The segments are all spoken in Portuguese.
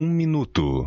Um minuto.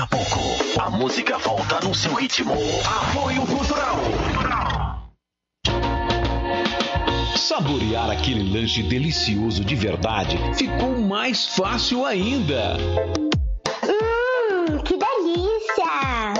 A pouco, a música volta no seu ritmo. Apoio Cultural. Saborear aquele lanche delicioso de verdade ficou mais fácil ainda.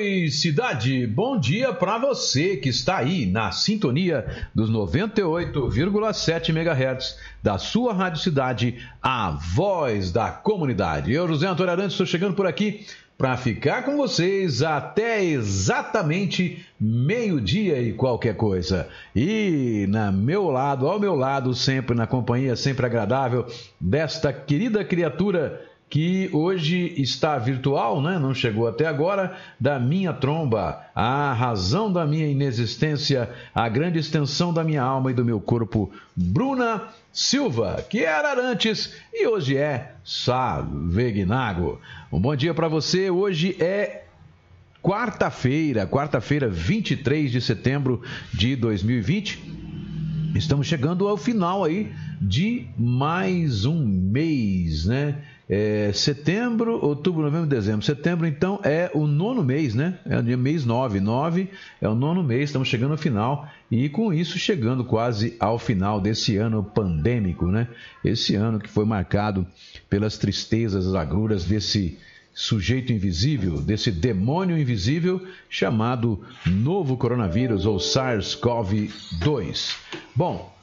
Oi, cidade! Bom dia para você que está aí na sintonia dos 98,7 MHz da sua Rádio Cidade, a voz da comunidade. Eu, José Antônio Arantes, estou chegando por aqui para ficar com vocês até exatamente meio-dia e qualquer coisa. E na meu lado, ao meu lado, sempre na companhia sempre agradável desta querida criatura que hoje está virtual, né? não chegou até agora, da minha tromba, a razão da minha inexistência, a grande extensão da minha alma e do meu corpo, Bruna Silva, que era antes e hoje é Savegnago. Um bom dia para você, hoje é quarta-feira, quarta-feira, 23 de setembro de 2020. Estamos chegando ao final aí de mais um mês, né? É, setembro, outubro, novembro, dezembro. Setembro, então, é o nono mês, né? É o mês 9. 9 é o nono mês, estamos chegando ao final. E com isso, chegando quase ao final desse ano pandêmico, né? Esse ano que foi marcado pelas tristezas, as agruras desse sujeito invisível, desse demônio invisível chamado novo coronavírus ou SARS-CoV-2. Bom,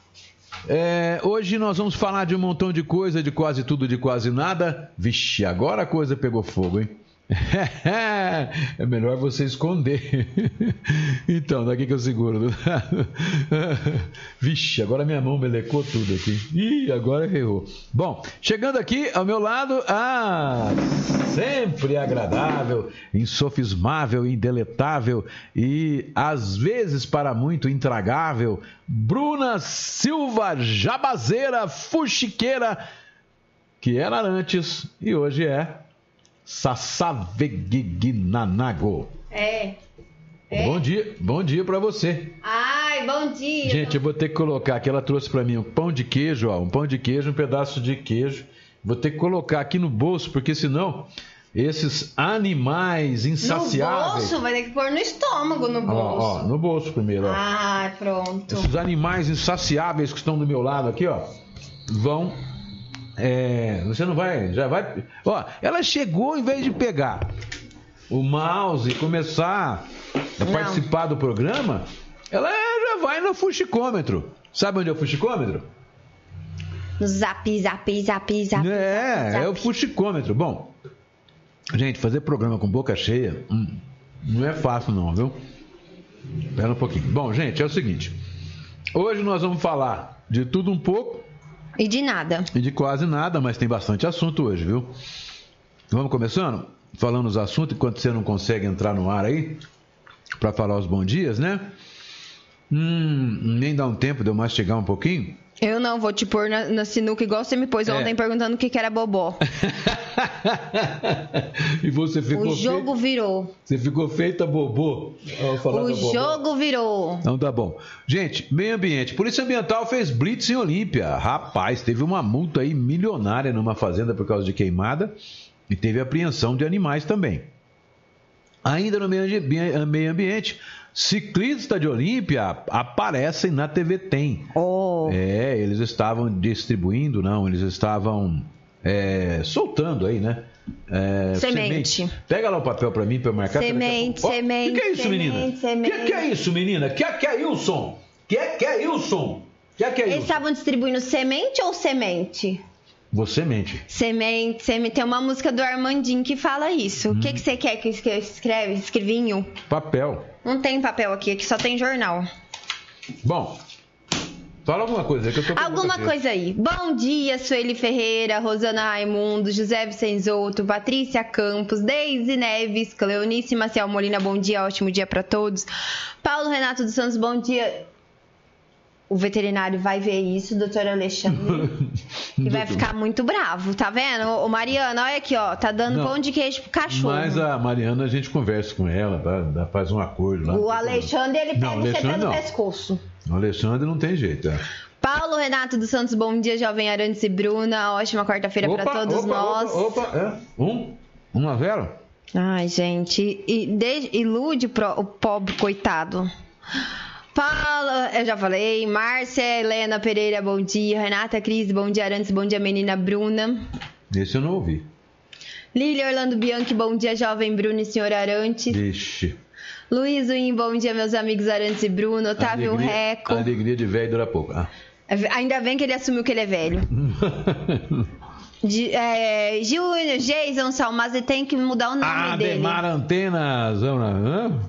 é, hoje nós vamos falar de um montão de coisa, de quase tudo, de quase nada. Vixe, agora a coisa pegou fogo, hein? é melhor você esconder. então, daqui que eu seguro. Vixe, agora minha mão melecou tudo aqui. Ih, agora errou. Bom, chegando aqui ao meu lado, ah, sempre agradável, insofismável, indeletável e às vezes para muito intragável, Bruna Silva Jabazeira Fuxiqueira, que era antes e hoje é Sassaveguinanago. É. é. Bom dia, bom dia para você. Ai, bom dia. Gente, eu vou ter que colocar aqui, ela trouxe para mim um pão de queijo, ó, um pão de queijo, um pedaço de queijo. Vou ter que colocar aqui no bolso, porque senão esses animais insaciáveis. No bolso? Vai ter que pôr no estômago, no bolso. Ó, ó no bolso primeiro, ó. Ah, pronto. Esses animais insaciáveis que estão do meu lado aqui, ó, vão é, você não vai, já vai. Ó, ela chegou em vez de pegar o mouse e começar a não. participar do programa, ela já vai no fuxicômetro. Sabe onde é o fuxicômetro? No zap, zap, zap, zap. É, zap. é o fuxicômetro. Bom, gente, fazer programa com boca cheia hum, não é fácil, não, viu? Espera um pouquinho. Bom, gente, é o seguinte. Hoje nós vamos falar de tudo um pouco e de nada. E de quase nada, mas tem bastante assunto hoje, viu? Vamos começando? Falando os assuntos, enquanto você não consegue entrar no ar aí, para falar os bons dias, né? Hum, nem dá um tempo de eu mastigar um pouquinho? Eu não, vou te pôr na, na sinuca igual você me pôs É. ontem perguntando o que, que era bobó. e você ficou O jogo virou. feita, você ficou feita bobô. O jogo virou. Então tá bom. Gente, meio ambiente. Polícia Ambiental fez blitz em Olímpia. Rapaz, teve uma multa aí milionária numa fazenda por causa de queimada e teve apreensão de animais também. Ainda no meio ambiente, ciclistas de Olímpia aparecem na TV Tem. Oh. É, eles estavam distribuindo, não, eles estavam é, soltando aí, né? É, Semente. Pega lá o papel pra mim pra eu marcar. Semente, Ó, semente, Que que é isso, semente, menina? semente. Que que é isso, menina? Que que é Wilson? Que que é Wilson? Que que é Eles Wilson? estavam distribuindo semente ou semente? Você mente. Semente, semente. Tem uma música do Armandinho que fala isso. Hum. O que, que você quer que eu escreva? Escreve, escrevinho. Papel. Não tem papel aqui, aqui só tem jornal. Bom, fala alguma coisa que eu tô Alguma coisa aí. Bom dia, Sueli Ferreira, Rosana Raimundo, José Vicenzoto, Patrícia Campos, Deise Neves, Cleonice Maciel Molina, bom dia, ótimo dia pra todos. Paulo Renato dos Santos, bom dia. O veterinário vai ver isso, doutor Alexandre, e vai ficar muito bravo, tá vendo? Ô Mariana, olha aqui, ó, tá dando Não. pão de queijo pro cachorro. Mas a Mariana, a gente conversa com ela, tá? Faz um acordo lá. O Alexandre, ele Não, pega você Alexandre pelo não. pescoço. O Alexandre não tem jeito. É. Paulo Renato dos Santos, bom dia, jovem Arantes e Bruna. Ótima quarta-feira pra Opa, todos opa, nós. Opa, opa, é. Um? Um a zero? Ai, gente, e de- ilude pro- o pobre coitado. Paula, eu já falei. Márcia Helena Pereira, bom dia. Renata Cris, bom dia. Arantes, bom dia, menina Bruna. Esse eu não ouvi. Lília Orlando Bianchi, bom dia, jovem Bruno e senhor Arantes. Vixe. Luiz Win, bom dia, meus amigos Arantes e Bruno. Otávio alegria, Reco. Alegria de velho dura pouco. Ah. Ainda bem que ele assumiu que ele é velho. De- é, Júnior, Jason Salmazi tem que mudar o nome dele. Ademar Antenas. vamos lá,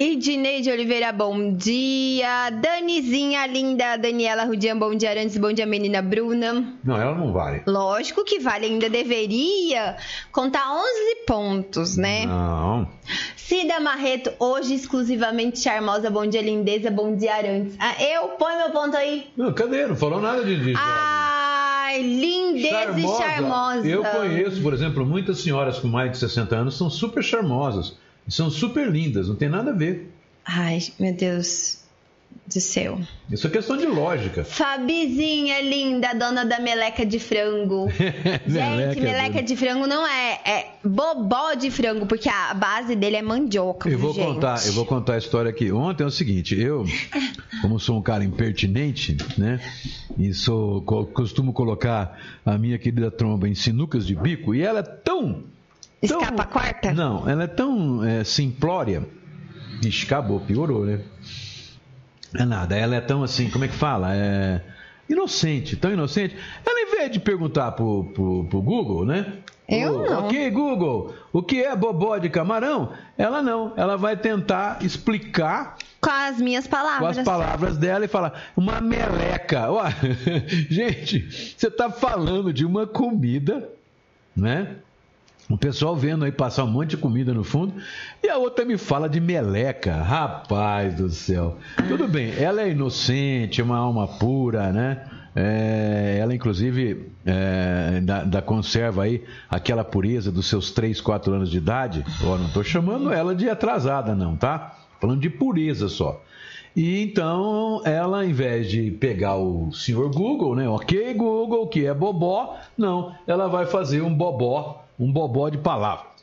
hã? Idineide Oliveira, bom dia. Danizinha, linda. Daniela Rudian, bom dia. Arantes, bom dia, menina Bruna. Não, ela não vale. Lógico que vale, ainda deveria contar 11 pontos, né? Não. Cida Marreto, hoje exclusivamente charmosa. Bom dia, lindeza. Bom dia, Arantes. Ah, eu, põe meu ponto aí. não. Cadê? Não falou nada de. de Ai, lindeza e charmosa. Eu conheço, por exemplo, muitas senhoras com mais de 60 anos são super charmosas. E são super lindas, não tem nada a ver. Ai, meu Deus do céu. Isso é questão de lógica. Fabizinha linda, dona da meleca de frango. Gente, meleca de frango não é, é bobó de frango, porque a base dele é mandioca. Eu vou gente? contar, eu vou contar a história aqui. Ontem é o seguinte, eu, como sou um cara impertinente, né? E sou, co- costumo colocar a minha querida tromba em sinucas de bico, e ela é tão. Tão- Escapa a quarta? Não, ela é tão é, simplória. Ixi, acabou, piorou, né? É nada, ela é tão assim, como é que fala? É inocente, tão inocente. Ela, em vez de perguntar pro, pro, pro Google, né? Eu não. Ok, Google, o que é bobó de camarão? Ela não, ela vai tentar explicar Com as minhas com palavras. as palavras dela e falar uma meleca. Ué, gente, você está falando de uma comida, né? O pessoal vendo aí passar um monte de comida no fundo e a outra me fala de meleca. Rapaz do céu. Tudo bem, ela é inocente, uma alma pura, né? É, ela, inclusive, é, da, da conserva aí aquela pureza dos seus 3, 4 anos de idade. Ó, não estou chamando ela de atrasada, não, tá? Falando de pureza só. E então, ela, ao invés de pegar o senhor Google, né? Ok, Google, que é bobó, não, ela vai fazer um bobó, um bobó de palavras.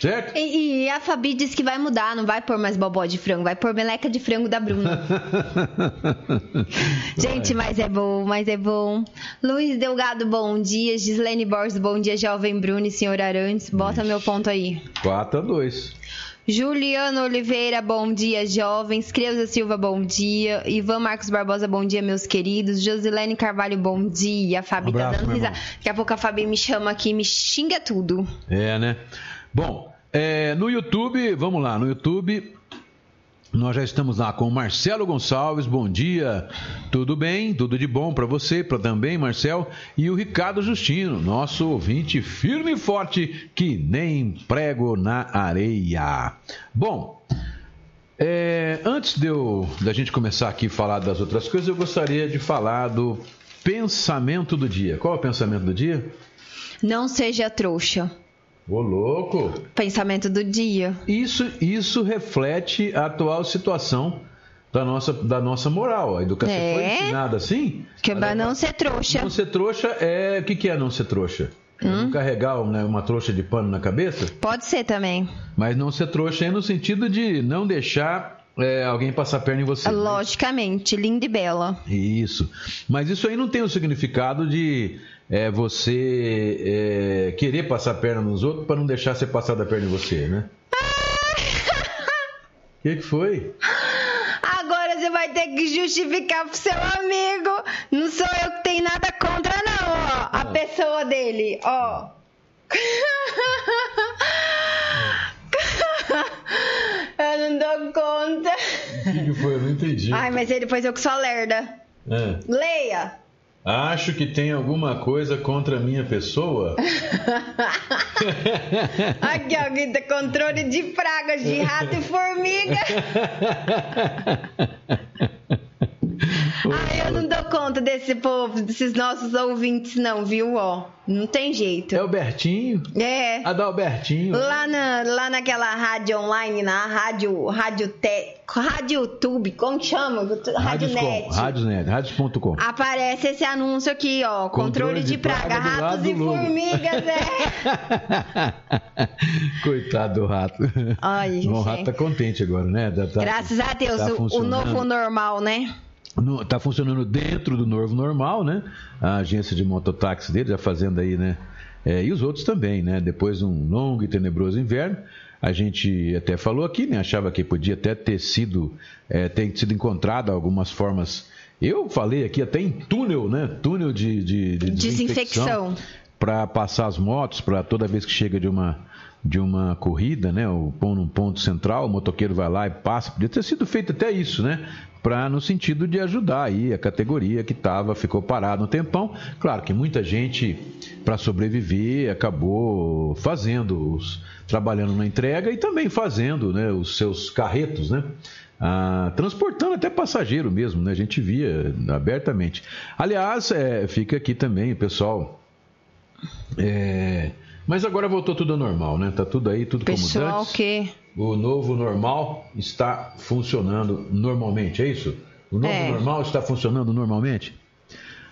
Certo? E, e a Fabi disse que vai mudar, não vai pôr mais bobó de frango, vai pôr meleca de frango da Bruna. Gente, mas é bom, mas é bom. Luiz Delgado, bom dia. Gislene Borges, bom dia. Jovem Bruno e senhor Arantes, bota meu ponto aí. 4 a 2. Juliano Oliveira, bom dia, jovens. Creuza Silva, bom dia. Ivan Marcos Barbosa, bom dia, meus queridos. Josilene Carvalho, bom dia. A Fabi tá Abraço, dando risada. irmão. Daqui a pouco a Fabi me chama aqui e me xinga tudo. É, né? Bom, é, no YouTube, vamos lá, no YouTube. Nós já estamos lá com o Marcelo Gonçalves, bom dia, tudo bem? Tudo de bom para você, para também, Marcel, e o Ricardo Justino, nosso ouvinte firme e forte, que nem prego na areia. Bom, É, antes de eu, da gente começar aqui a falar das outras coisas, eu gostaria de falar do pensamento do dia. Qual é o pensamento do dia? Não seja trouxa. Ô, louco! Pensamento do dia. Isso, isso reflete a atual situação da nossa, da nossa moral. A educação É. foi ensinada assim. Que é pra não ser trouxa. Não ser trouxa é. O que, que é não ser trouxa? É Hum? Não carregar né, uma trouxa de pano na cabeça? Pode ser também. Mas não ser trouxa é no sentido de não deixar é, alguém passar perna em você. Logicamente, linda e bela. Isso. Mas isso aí não tem o significado de é, você é, querer passar perna nos outros para não deixar você passar da perna em você, né? O que, que foi? Agora você vai ter que justificar pro seu amigo. Não sou eu que tenho nada contra, não, ó. A pessoa dele, ó. Eu não dou conta. O que, que foi? Eu não entendi. Ai, mas ele depois eu que sou lerda. É. Leia. Acho que tem alguma coisa contra a minha pessoa. Aqui, que tem controle de pragas, de rato e formiga. Ai, eu não dou conta desse povo, desses nossos ouvintes, não, viu? Ó, não tem jeito. É o Bertinho? É. Adalbertinho. Lá, na, lá naquela rádio online, na rádio, rádio, te, rádio YouTube, como que chama? Rádio. Net. Rádios Net. Rádios.com. Aparece esse anúncio aqui, ó. Controle, Controle de, de praga, praga ratos e formigas, é. Coitado do rato. Ai, o rato tá contente agora, né? Tá- tá- Graças a Deus, tá o- o, novo normal, né? No- tá funcionando dentro do novo normal, né? A agência de mototáxi dele já fazendo aí, né? É, e os outros também, né? Depois de um longo e tenebroso inverno, a gente até falou aqui, né? Achava que podia até ter sido, é, ter sido encontrado algumas formas. Eu falei aqui até em túnel, né? Túnel de, de, de Desinfecção. para passar as motos, para toda vez que chega de uma de uma corrida, né, ou pão num ponto central, o motoqueiro vai lá e passa. Podia ter sido feito até isso, né, para no sentido de ajudar aí a categoria que tava, ficou parado um tempão. Claro que muita gente para sobreviver acabou fazendo, os, trabalhando na entrega e também fazendo, né, os seus carretos, né. Ah, transportando até passageiro mesmo, né? A gente via abertamente. Aliás, é, fica aqui também, o pessoal. É, mas agora voltou tudo ao normal, né? Tá tudo aí, tudo como Pessoal antes. que. O novo normal está funcionando normalmente, é isso? O novo É. normal está funcionando normalmente?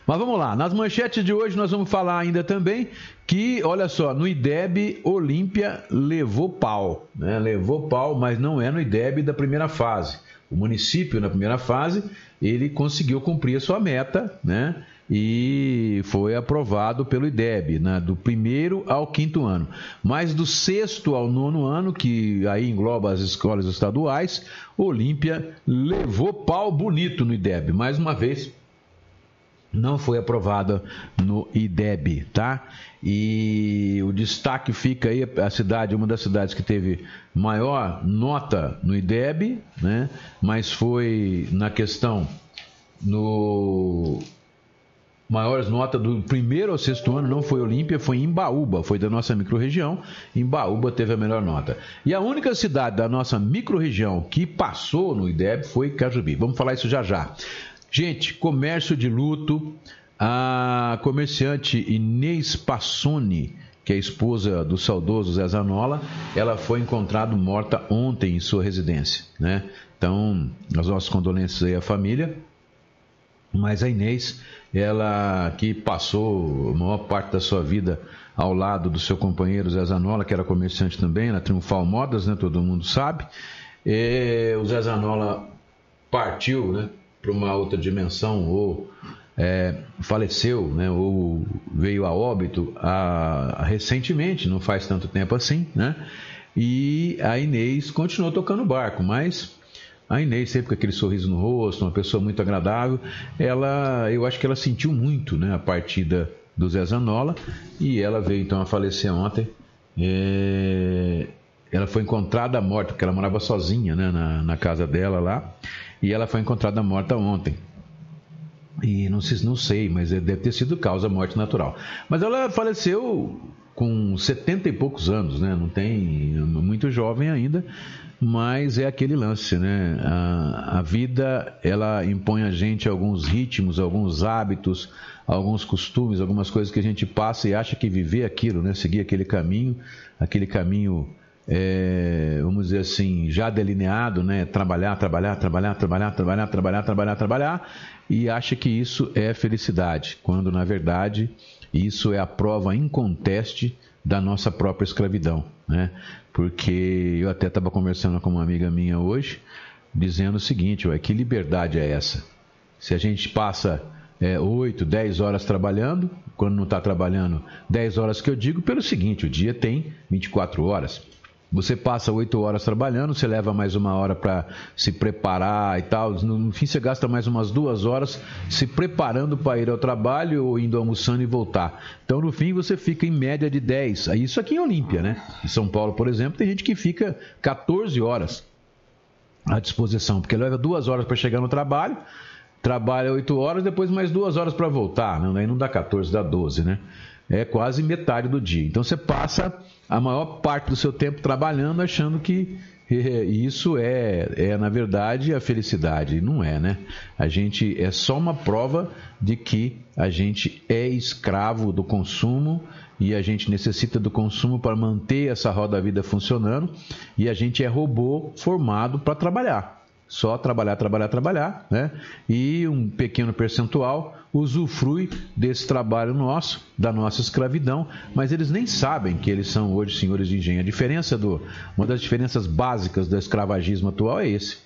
Mas vamos lá, nas manchetes de hoje nós vamos falar ainda também que, olha só, no IDEB, Olímpia levou pau, né? Levou pau, mas não é no IDEB da primeira fase. O município, na primeira fase, ele conseguiu cumprir a sua meta, né? E foi aprovado pelo IDEB, né? do primeiro ao quinto ano. Mas do sexto ao nono ano, que aí engloba as escolas estaduais, Olímpia levou pau bonito no IDEB. Mais uma vez, não foi aprovada no IDEB, tá? E o destaque fica aí a cidade, uma das cidades que teve maior nota no IDEB, né? Mas foi na questão no maiores notas do primeiro ao sexto ano não foi Olímpia, foi em Baúba, foi da nossa microrregião. Em Baúba teve a melhor nota. E a única cidade da nossa microrregião que passou no IDEB foi Cajubi. Vamos falar isso já já. Gente, comércio de luto. A comerciante Inês Passoni, que é a esposa do saudoso Zé Zanola, ela foi encontrada morta ontem em sua residência, né? Então, as nossas condolências aí à família. Mas a Inês, ela que passou a maior parte da sua vida ao lado do seu companheiro Zé Zanola, que era comerciante também, na Triunfal Modas, né? Todo mundo sabe. E o Zé Zanola partiu, né? Para uma outra dimensão ou é, faleceu, né? Ou veio a óbito a, recentemente, não faz tanto tempo assim, né? E a Inês continuou tocando barco, mas a Inês, sempre com aquele sorriso no rosto, uma pessoa muito agradável, ela, eu acho que ela sentiu muito né, a partida do Zé Zanola e ela veio então a falecer ontem. É, ela foi encontrada morta, porque ela morava sozinha né, na, na casa dela lá, e ela foi encontrada morta ontem. E não não sei, mas deve ter sido causa morte natural. Mas ela faleceu com 70 e poucos anos, né? Não tem muito jovem ainda. Mas é aquele lance, né? A, a vida ela impõe a gente alguns ritmos, alguns hábitos, alguns costumes, algumas coisas que a gente passa e acha que viver aquilo, né? Seguir aquele caminho, aquele caminho é, vamos dizer assim, já delineado, né? Trabalhar, trabalhar, trabalhar, trabalhar, trabalhar, trabalhar, trabalhar, trabalhar, e acha que isso é felicidade, quando na verdade isso é a prova inconteste da nossa própria escravidão, né? Porque eu até estava conversando com uma amiga minha hoje, dizendo o seguinte, ué, que liberdade é essa? Se a gente passa é, 8, 10 horas trabalhando, quando não está trabalhando 10 horas que eu digo, pelo seguinte, o dia tem 24 horas. Você passa oito horas trabalhando, você leva mais uma hora para se preparar e tal. No fim, você gasta mais umas duas horas se preparando para ir ao trabalho ou indo almoçando e voltar. Então, no fim, você fica em média de 10. Isso aqui em Olímpia, né? Em São Paulo, por exemplo, tem gente que fica 14 horas à disposição, porque leva duas horas para chegar no trabalho, trabalha oito horas, depois mais duas horas para voltar. Aí não dá 14, dá 12, né? É quase metade do dia. Então, você passa a maior parte do seu tempo trabalhando, achando que isso é, é, na verdade, a felicidade. Não é, né? A gente é só uma prova de que a gente é escravo do consumo e a gente necessita do consumo para manter essa roda da vida funcionando e a gente é robô formado para trabalhar. Só trabalhar, trabalhar, trabalhar, né? E um pequeno percentual usufrui desse trabalho nosso, da nossa escravidão, mas eles nem sabem que eles são hoje senhores de engenho. A diferença do, uma das diferenças básicas do escravagismo atual é esse.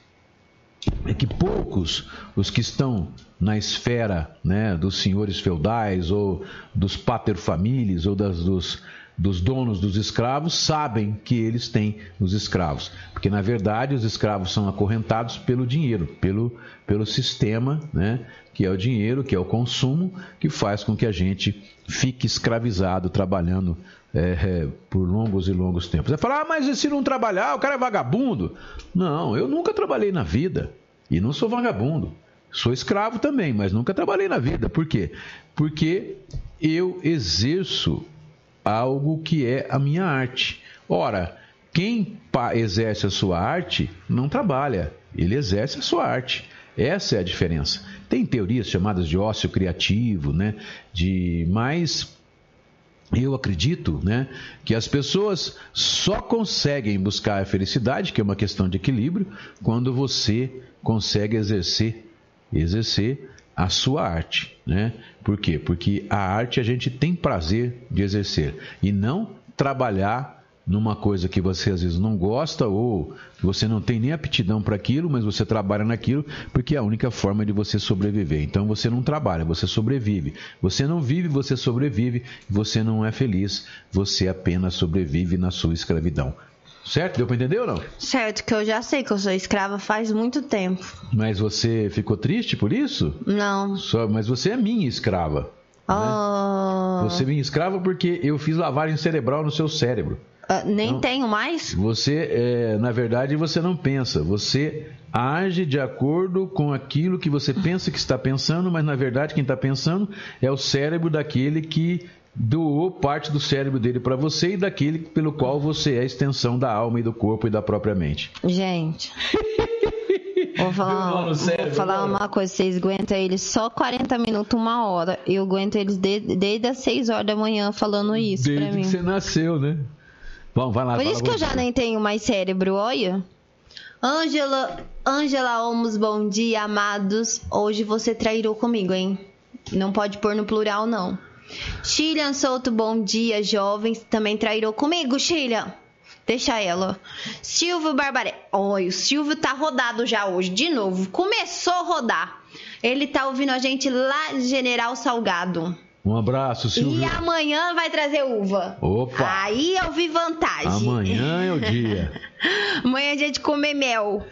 É que poucos os que estão na esfera né, dos senhores feudais ou dos paterfamilias ou das, dos dos donos dos escravos sabem que eles têm os escravos. Porque, na verdade, os escravos são acorrentados pelo dinheiro, pelo, pelo sistema, né, que é o dinheiro, que é o consumo, que faz com que a gente fique escravizado, trabalhando é, é, por longos e longos tempos. Você fala, ah, mas se não trabalhar, o cara é vagabundo. Não, eu nunca trabalhei na vida e não sou vagabundo. Sou escravo também, mas nunca trabalhei na vida. Por quê? Porque eu exerço algo que é a minha arte. Ora, quem exerce a sua arte não trabalha, ele exerce a sua arte. Essa é a diferença. Tem teorias chamadas de ócio criativo, né? De mais eu acredito né, que as pessoas só conseguem buscar a felicidade, que é uma questão de equilíbrio, quando você consegue exercer, exercer a sua arte, né? Por quê? Porque a arte a gente tem prazer de exercer e não trabalhar numa coisa que você às vezes não gosta ou você não tem nem aptidão para aquilo, mas você trabalha naquilo porque é a única forma de você sobreviver. Então você não trabalha, você sobrevive. Você não vive, você sobrevive. Você não é feliz, você apenas sobrevive na sua escravidão. Certo? Deu para entender ou não? Certo, que eu já sei que eu sou escrava faz muito tempo. Mas você ficou triste por isso? Não. Só, mas você é minha escrava. Oh. Né? Você é minha escrava porque eu fiz lavagem cerebral no seu cérebro. Uh, nem então, tenho mais? Você, é, na verdade, você não pensa. Você age de acordo com aquilo que você pensa que está pensando, mas na verdade quem está pensando é o cérebro daquele que doou parte do cérebro dele para você e daquele pelo qual você é a extensão da alma e do corpo e da própria mente. Gente. Vou falar, cérebro, vou falar uma coisa, vocês aguentam eles só 40 minutos, uma hora. Eu aguento eles desde, desde as 6 horas da manhã falando isso desde pra mim. que você nasceu, né? Bom, vai lá. Por isso que eu já nem tenho mais cérebro, olha. Ângela, Ângela Olmos, bom dia, amados. Hoje você trairou comigo, hein? Não pode pôr no plural, não. Chilian Souto, bom dia, jovens. Também trairou comigo, Chilian. Deixa ela. Silvio Barbaré. Oi, o Silvio tá rodado já hoje, de novo. Começou a rodar. Ele tá ouvindo a gente lá de General Salgado. Um abraço, Silvio. E amanhã vai trazer uva. Opa! Aí eu vi vantagem. Amanhã é o dia. amanhã é dia de comer mel.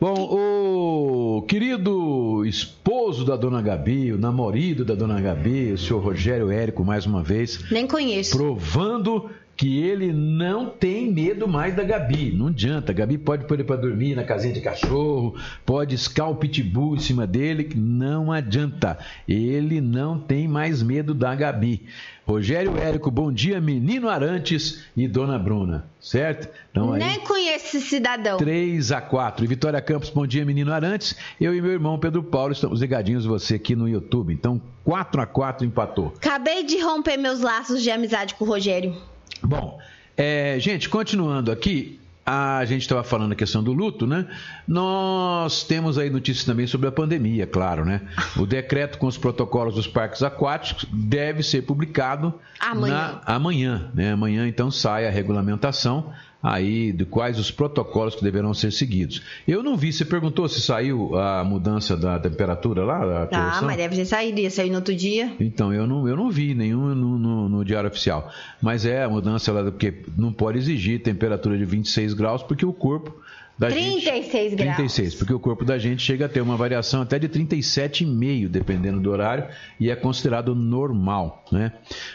Bom, o querido esposo da dona Gabi, o namorado da dona Gabi, o senhor Rogério Érico, mais uma vez. Nem conheço. Provando que ele não tem medo mais da Gabi. Não adianta. A Gabi pode pôr ele para dormir na casinha de cachorro, pode escar o pitbull em cima dele. Não adianta. Ele não tem mais medo da Gabi. Rogério Érico, bom dia, menino Arantes e dona Bruna, certo? Então, aí, Nem conheço esse cidadão. 3 a 4 E Vitória Campos, bom dia, menino Arantes. Eu e meu irmão Pedro Paulo estamos ligadinhos você aqui no YouTube. Então, 4 a 4 empatou. Acabei de romper meus laços de amizade com o Rogério. Bom, é, gente, continuando aqui, a gente estava falando a questão do luto, né? Nós temos aí notícias também sobre a pandemia, claro, né? O decreto com os protocolos dos parques aquáticos deve ser publicado amanhã. Na, amanhã, né? Amanhã então sai a regulamentação aí de quais os protocolos que deverão ser seguidos. Eu não vi, você perguntou se saiu a mudança da temperatura lá? ah, mas deve ter saído, ia sair no outro dia. Então, eu não, eu não vi nenhum no, no, no diário oficial. Mas é a mudança lá, porque não pode exigir temperatura de 26 graus, porque o corpo da 36 gente, graus. 36, porque o corpo da gente chega a ter uma variação até de 37,5, dependendo do horário, e é considerado normal, né?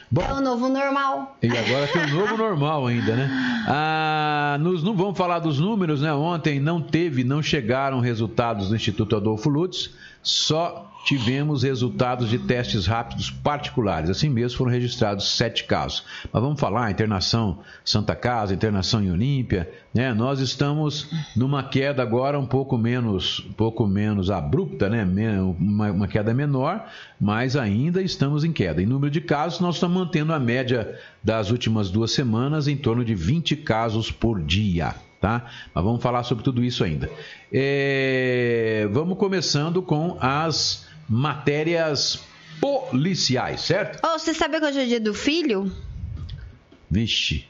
Bom, é o novo normal. E agora tem o novo normal ainda, né? Ah, nos, não vamos falar dos números, né? Ontem não teve, não chegaram resultados do Instituto Adolfo Lutz, só tivemos resultados de testes rápidos particulares. Assim mesmo foram registrados sete casos. Mas vamos falar, internação Santa Casa, internação em Olímpia, né? Nós estamos numa queda agora um pouco menos, um pouco menos abrupta, né? Uma, uma queda menor, mas ainda estamos em queda. Em número de casos, nós estamos mantendo a média das últimas duas semanas em torno de 20 casos por dia tá? Mas vamos falar sobre tudo isso ainda. É... Vamos começando com as matérias policiais, certo? Oh, você sabe que hoje é dia do filho? Vixe.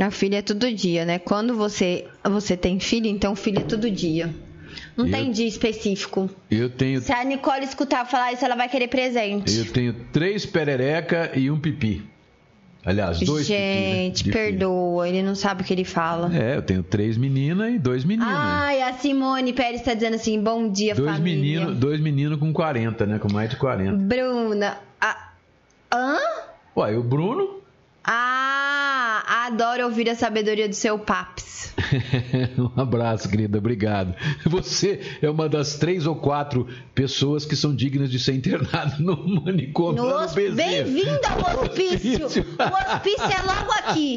A filha é todo dia, né? Quando você, você tem filho, então filho é todo dia. Não eu, tem dia específico. Eu tenho. Se a Nicole escutar falar isso, ela vai querer presente. Eu tenho três perereca e um pipi. Aliás, dois Gente, né? perdoa, ele não sabe o que ele fala. É, eu tenho três meninas e dois meninos. Ai, a Simone Pérez está dizendo assim: bom dia, dois família. Menino, dois meninos com 40, né? Com mais de 40. Bruna. A... Hã? Ué, o Bruno? Ah, adoro ouvir a sabedoria do seu Paps. um abraço, querida, obrigado. Você é uma das três ou quatro pessoas que são dignas de ser internado no manicômio. No Bem-vinda ao hospício. hospício. O hospício é logo aqui.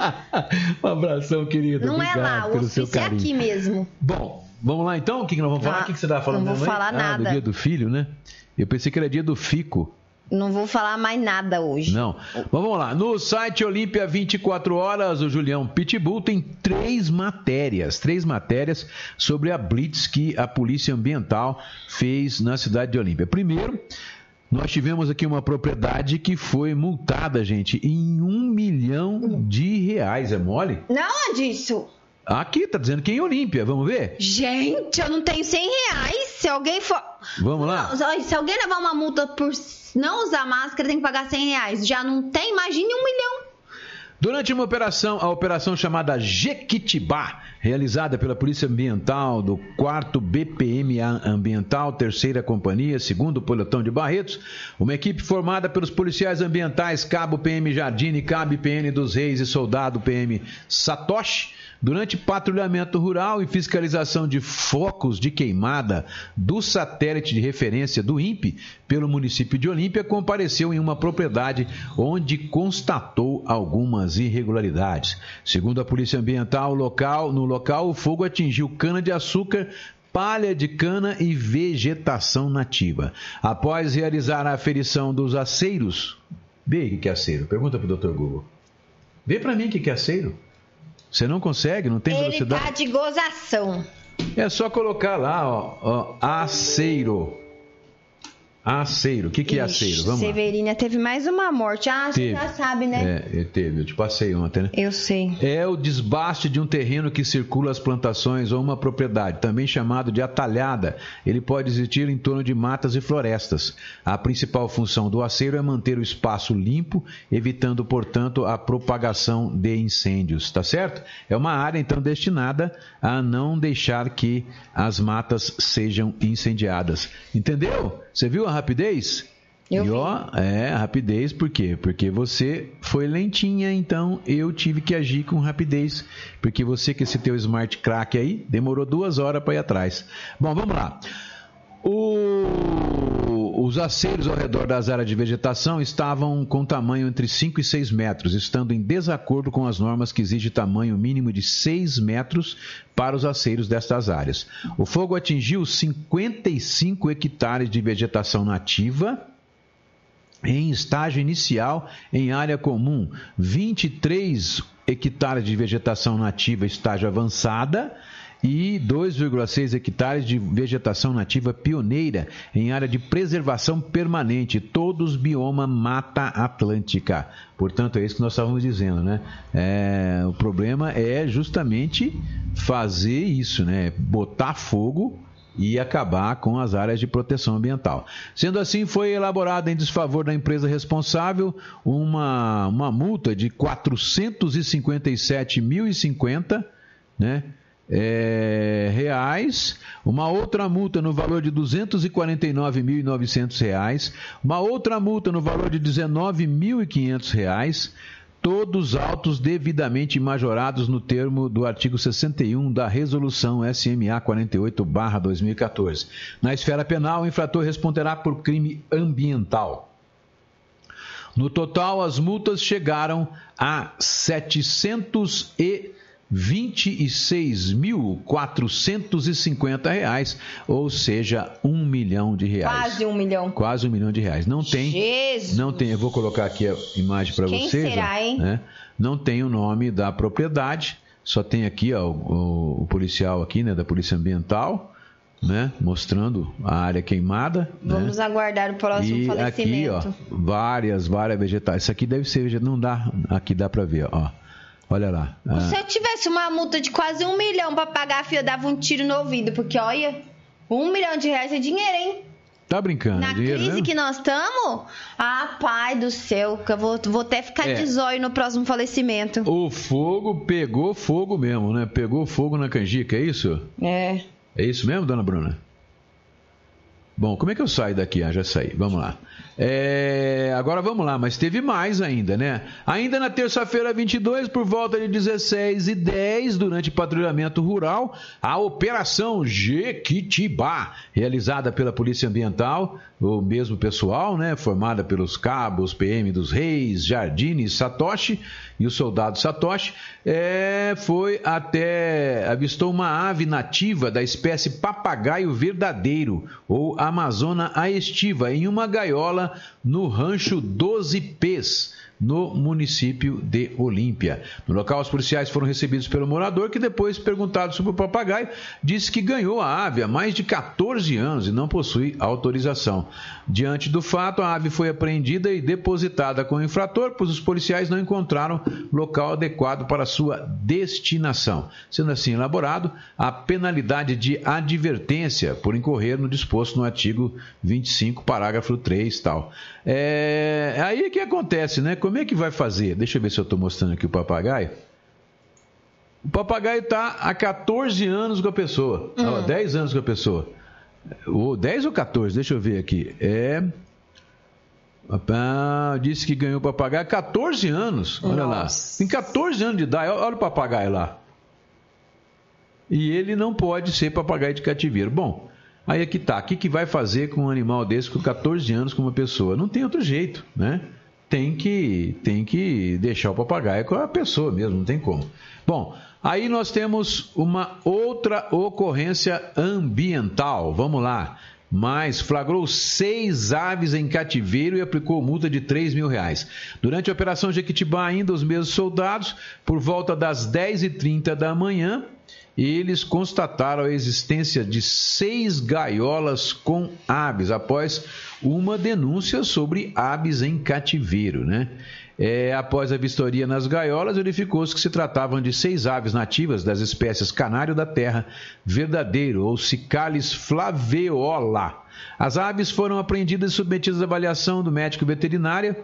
um abração, querida. Não obrigado é lá, o hospício é aqui mesmo. Bom, vamos lá então? O que, nós vamos falar? Ah, o que, você estava falando? Não vou falar ah, nada. Do dia do filho, né? Eu pensei que era dia do fico. Não vou falar mais nada hoje. Não. Vamos lá. No site Olímpia 24 Horas, o Julião Pitbull tem três matérias. Três matérias sobre a blitz que a Polícia Ambiental fez na cidade de Olímpia. Primeiro, nós tivemos aqui uma propriedade que foi multada, gente, em um milhão de reais. É mole? Não, disso. Aqui, tá dizendo que é em Olímpia, vamos ver? Gente, eu não tenho 100 reais. Se alguém for. Vamos lá? Não, se alguém levar uma multa por não usar máscara, tem que pagar 100 reais. Já não tem, imagine um milhão. Durante uma operação, a operação chamada Jequitibá, realizada pela Polícia Ambiental do 4 BPM Ambiental, terceira companhia, segundo pelotão de Barretos, uma equipe formada pelos policiais ambientais Cabo PM Jardine, Cabo PN dos Reis e Soldado PM Satoshi, Durante patrulhamento rural e fiscalização de focos de queimada do satélite de referência do INPE pelo município de Olímpia, compareceu em uma propriedade onde constatou algumas irregularidades. Segundo a Polícia Ambiental local, no local o fogo atingiu cana-de-açúcar palha de cana e vegetação nativa. Após realizar a aferição dos aceiros, vê o que é aceiro, pergunta para o Dr. Google. Vê para mim o que é aceiro. Você não consegue? Não tem velocidade? Ele tá de gozação. É só colocar lá, ó, ó aceiro. Aceiro. O que, que é aceiro? Vamos Severina lá. teve mais uma morte. Ah, teve. você já sabe, né? É, teve. Eu te passei ontem, né? Eu sei. É o desbaste de um terreno que circula as plantações ou uma propriedade, também chamado de atalhada. Ele pode existir em torno de matas e florestas. A principal função do aceiro é manter o espaço limpo, evitando, portanto, a propagação de incêndios. Tá certo? É uma área, então, destinada a não deixar que as matas sejam incendiadas. Entendeu? Você viu a rapidez? Eu e ó, é, rapidez, por quê? Porque você foi lentinha, então eu tive que agir com rapidez. Porque você que esse teu smart crack aí, demorou duas horas para ir atrás. Bom, vamos lá. O- os aceiros ao redor das áreas de vegetação estavam com tamanho entre 5 e 6 metros, estando em desacordo com as normas que exigem tamanho mínimo de 6 metros para os aceiros destas áreas. O fogo atingiu 55 hectares de vegetação nativa em estágio inicial em área comum, 23 hectares de vegetação nativa estágio avançada e 2,6 hectares de vegetação nativa pioneira em área de preservação permanente, todos bioma Mata Atlântica. Portanto, é isso que nós estávamos dizendo, né? É, o problema é justamente fazer isso, né? Botar fogo e acabar com as áreas de proteção ambiental. Sendo assim, foi elaborada em desfavor da empresa responsável uma, uma multa de R$ 457.050, né? É, reais, uma outra multa no valor de 249.900 reais, uma outra multa no valor de 19.500 reais, todos autos devidamente majorados no termo do artigo 61 da Resolução SMA 48/2014. Na esfera penal, o infrator responderá por crime ambiental. No total, as multas chegaram a 726.450 reais, ou seja, um milhão de reais. Quase um milhão. Quase um milhão de reais. Não tem. Jesus. Não tem. Eu vou colocar aqui a imagem para Quem vocês. será, ó, hein? né? Não tem o nome da propriedade. Só tem aqui ó, o, o policial aqui, né, da Polícia Ambiental, né, mostrando a área queimada. né? Vamos aguardar o próximo E aqui, falecimento. ó, várias, várias vegetais. Isso aqui deve ser, não dá, aqui dá para ver, ó. Olha lá. Ah, Se eu tivesse uma multa de quase um milhão pra pagar, filha, eu dava um tiro no ouvido. Porque, olha, um milhão de reais é dinheiro, hein? tá brincando? Na dinheiro crise mesmo? que nós estamos, ah, pai do céu, que eu vou, vou até ficar É. de zóio no próximo falecimento. O fogo pegou fogo mesmo, né? Pegou fogo na canjica, é isso? É. É isso mesmo, dona Bruna? Bom, como é que eu saio daqui? Ah, já saí. Vamos lá. É, agora vamos lá, mas teve mais ainda, né? Ainda na terça-feira 22, por volta de 16 e 10, durante patrulhamento rural, a Operação Jequitibá, realizada pela Polícia Ambiental, o mesmo pessoal, né? Formada pelos cabos PM dos Reis, Jardine e Satoshi, e o soldado Satoshi, é, foi até avistou uma ave nativa da espécie papagaio verdadeiro ou amazona aestiva em uma gaiola no rancho 12 P's no município de Olímpia. No local, os policiais foram recebidos pelo morador, que depois, perguntado sobre o papagaio, disse que ganhou a ave há mais de 14 anos e não possui autorização. Diante do fato, a ave foi apreendida e depositada com o infrator, pois os policiais não encontraram local adequado para sua destinação. Sendo assim elaborado, a penalidade de advertência por incorrer no disposto no artigo 25, parágrafo 3 tal. É, aí que acontece, né? Como é que vai fazer? Deixa eu ver se eu estou mostrando aqui o papagaio. O papagaio está há 14 anos com a pessoa. Ó, 10 anos com a pessoa. Ou 10 ou 14, deixa eu ver aqui. É. Disse que ganhou o papagaio há 14 anos. Olha lá. Tem 14 anos de idade. Olha o papagaio lá. E ele não pode ser papagaio de cativeiro. Bom, aí aqui tá. O que, que vai fazer com um animal desse com 14 anos com uma pessoa? Não tem outro jeito, né? Tem que, tem que deixar o papagaio com a pessoa mesmo, não tem como. Bom, aí nós temos uma outra ocorrência ambiental. Vamos lá. Mas flagrou seis aves em cativeiro e aplicou multa de 3 mil reais. Durante a Operação Jequitibá, ainda os mesmos soldados, por volta das 10h30 da manhã, eles constataram a existência de seis gaiolas com aves, após uma denúncia sobre aves em cativeiro, né? É, após a vistoria nas gaiolas, verificou-se que se tratavam de seis aves nativas das espécies canário da terra, verdadeiro ou Cicalis flaveola. As aves foram apreendidas e submetidas à avaliação do médico veterinário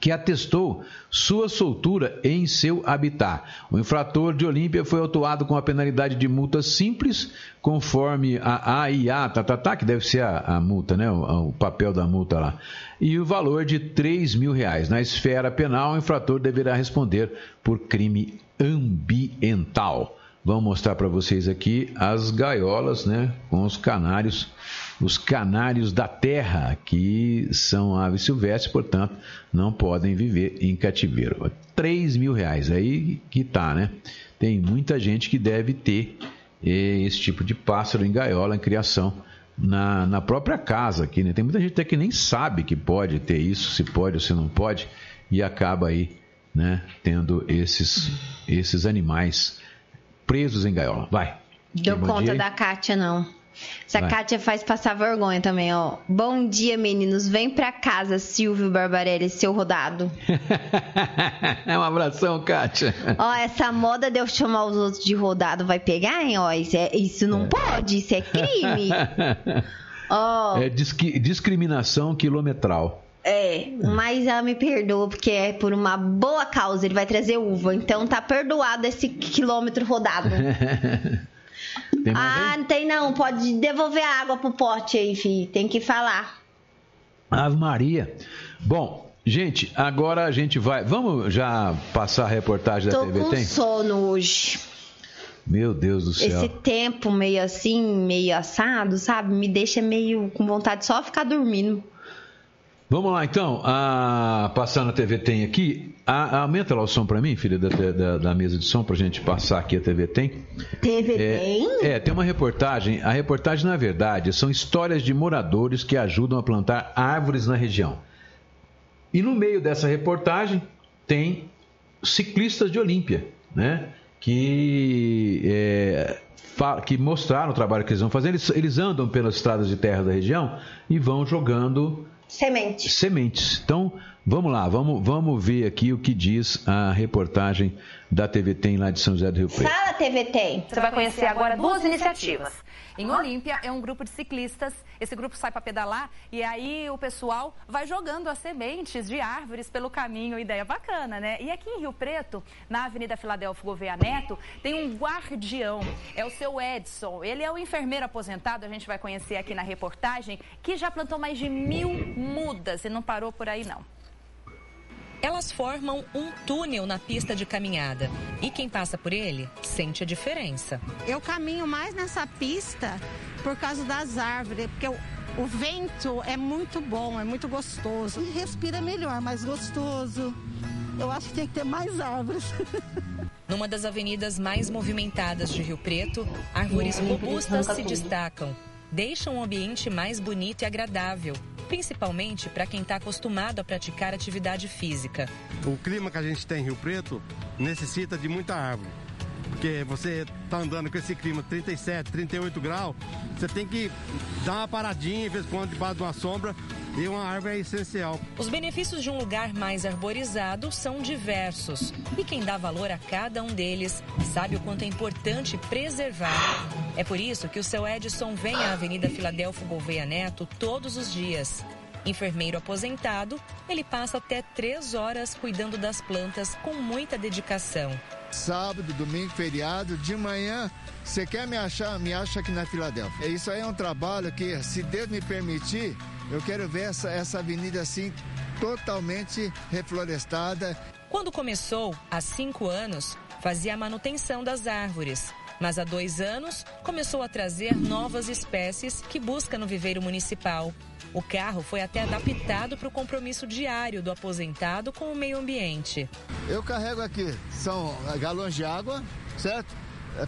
que atestou sua soltura em seu habitat. O infrator de Olímpia foi autuado com a penalidade de multa simples, conforme a AIA, tá, tá, tá, que deve ser a, a multa, né? O, o, papel da multa lá. E o valor de 3 mil reais. Na esfera penal, o infrator deverá responder por crime ambiental. Vamos mostrar para vocês aqui as gaiolas, né? Com os canários os canários da terra, que são aves silvestres, portanto, não podem viver em cativeiro. 3 mil reais, aí que tá, né? Tem muita gente que deve ter eh, esse tipo de pássaro em gaiola, em criação, na, na própria casa aqui, né? Tem muita gente até que nem sabe que pode ter isso, se pode ou se não pode, e acaba aí, né, tendo esses, esses animais presos em gaiola. Vai. Deu conta da Kátia, não. Essa Vai. Kátia faz passar vergonha também, ó. Bom dia, meninos. Vem pra casa, Silvio Barbarelli, seu rodado. é um abração, Kátia. Ó, essa moda de eu chamar os outros de rodado vai pegar, hein? Ó, isso, é, isso não é. pode, isso é crime. ó. É disc, discriminação quilometral. É, mas ela me perdoa porque é por uma boa causa. Ele vai trazer uva, então tá perdoado esse quilômetro rodado. Tem ah, não tem não. Pode devolver a água pro pote aí, filho. Tem que falar. Ave Maria. Bom, gente, agora a gente vai. Vamos já passar a reportagem Tô da TV com Tem? sono hoje. Meu Deus do céu. Esse tempo meio assim, meio assado, sabe? Me deixa meio com vontade de só ficar dormindo. Vamos lá então, a, passar na TV Tem aqui. A, aumenta lá o som para mim, filha, da, da, da, mesa de som, para a gente passar aqui a TV Tem. TV é, Tem? É, tem uma reportagem. A reportagem, na verdade, são histórias de moradores que ajudam a plantar árvores na região. E no meio dessa reportagem tem ciclistas de Olímpia, né? Que, é, que mostraram o trabalho que eles vão fazer. Eles, eles andam pelas estradas de terra da região e vão jogando Sementes. Sementes. Então, vamos lá, vamos, vamos ver aqui o que diz a reportagem da TV Tem lá de São José do Rio Preto. Fala, TV Tem. Você vai conhecer agora duas iniciativas. Em Olímpia é um grupo de ciclistas. Esse grupo sai para pedalar e aí o pessoal vai jogando as sementes de árvores pelo caminho. Ideia bacana, né? E aqui em Rio Preto, na Avenida Filadélfio Gouveia Neto, tem um guardião. É o seu Edson. Ele é o enfermeiro aposentado, a gente vai conhecer aqui na reportagem, que já plantou mais de mil mudas e não parou por aí, não. Elas formam um túnel na pista de caminhada. E quem passa por ele sente a diferença. Eu caminho mais nessa pista por causa das árvores, porque o, o vento é muito bom, é muito gostoso. E respira melhor, mais gostoso. Eu acho que tem que ter mais árvores. Numa das avenidas mais movimentadas de Rio Preto, árvores robustas se destacam deixam o ambiente mais bonito e agradável, principalmente para quem está acostumado a praticar atividade física. O clima que a gente tem em Rio Preto necessita de muita árvore. Porque você está andando com esse clima 37, 38 graus, você tem que dar uma paradinha, em vez de quando, debaixo de uma sombra, e uma árvore é essencial. Os benefícios de um lugar mais arborizado são diversos. E quem dá valor a cada um deles sabe o quanto é importante preservar. É por isso que o seu Edson vem à Avenida Filadélfio Gouveia Neto todos os dias. Enfermeiro aposentado, ele passa até três horas cuidando das plantas com muita dedicação. Sábado, domingo, feriado, de manhã, você quer me achar, me acha aqui na Filadélfia. Isso aí é um trabalho que, se Deus me permitir, eu quero ver essa, essa avenida assim totalmente reflorestada. Quando começou, há cinco anos, fazia a manutenção das árvores. Mas há dois anos começou a trazer novas espécies que busca no viveiro municipal. O carro foi até adaptado para o compromisso diário do aposentado com o meio ambiente. Eu carrego aqui, são galões de água, certo?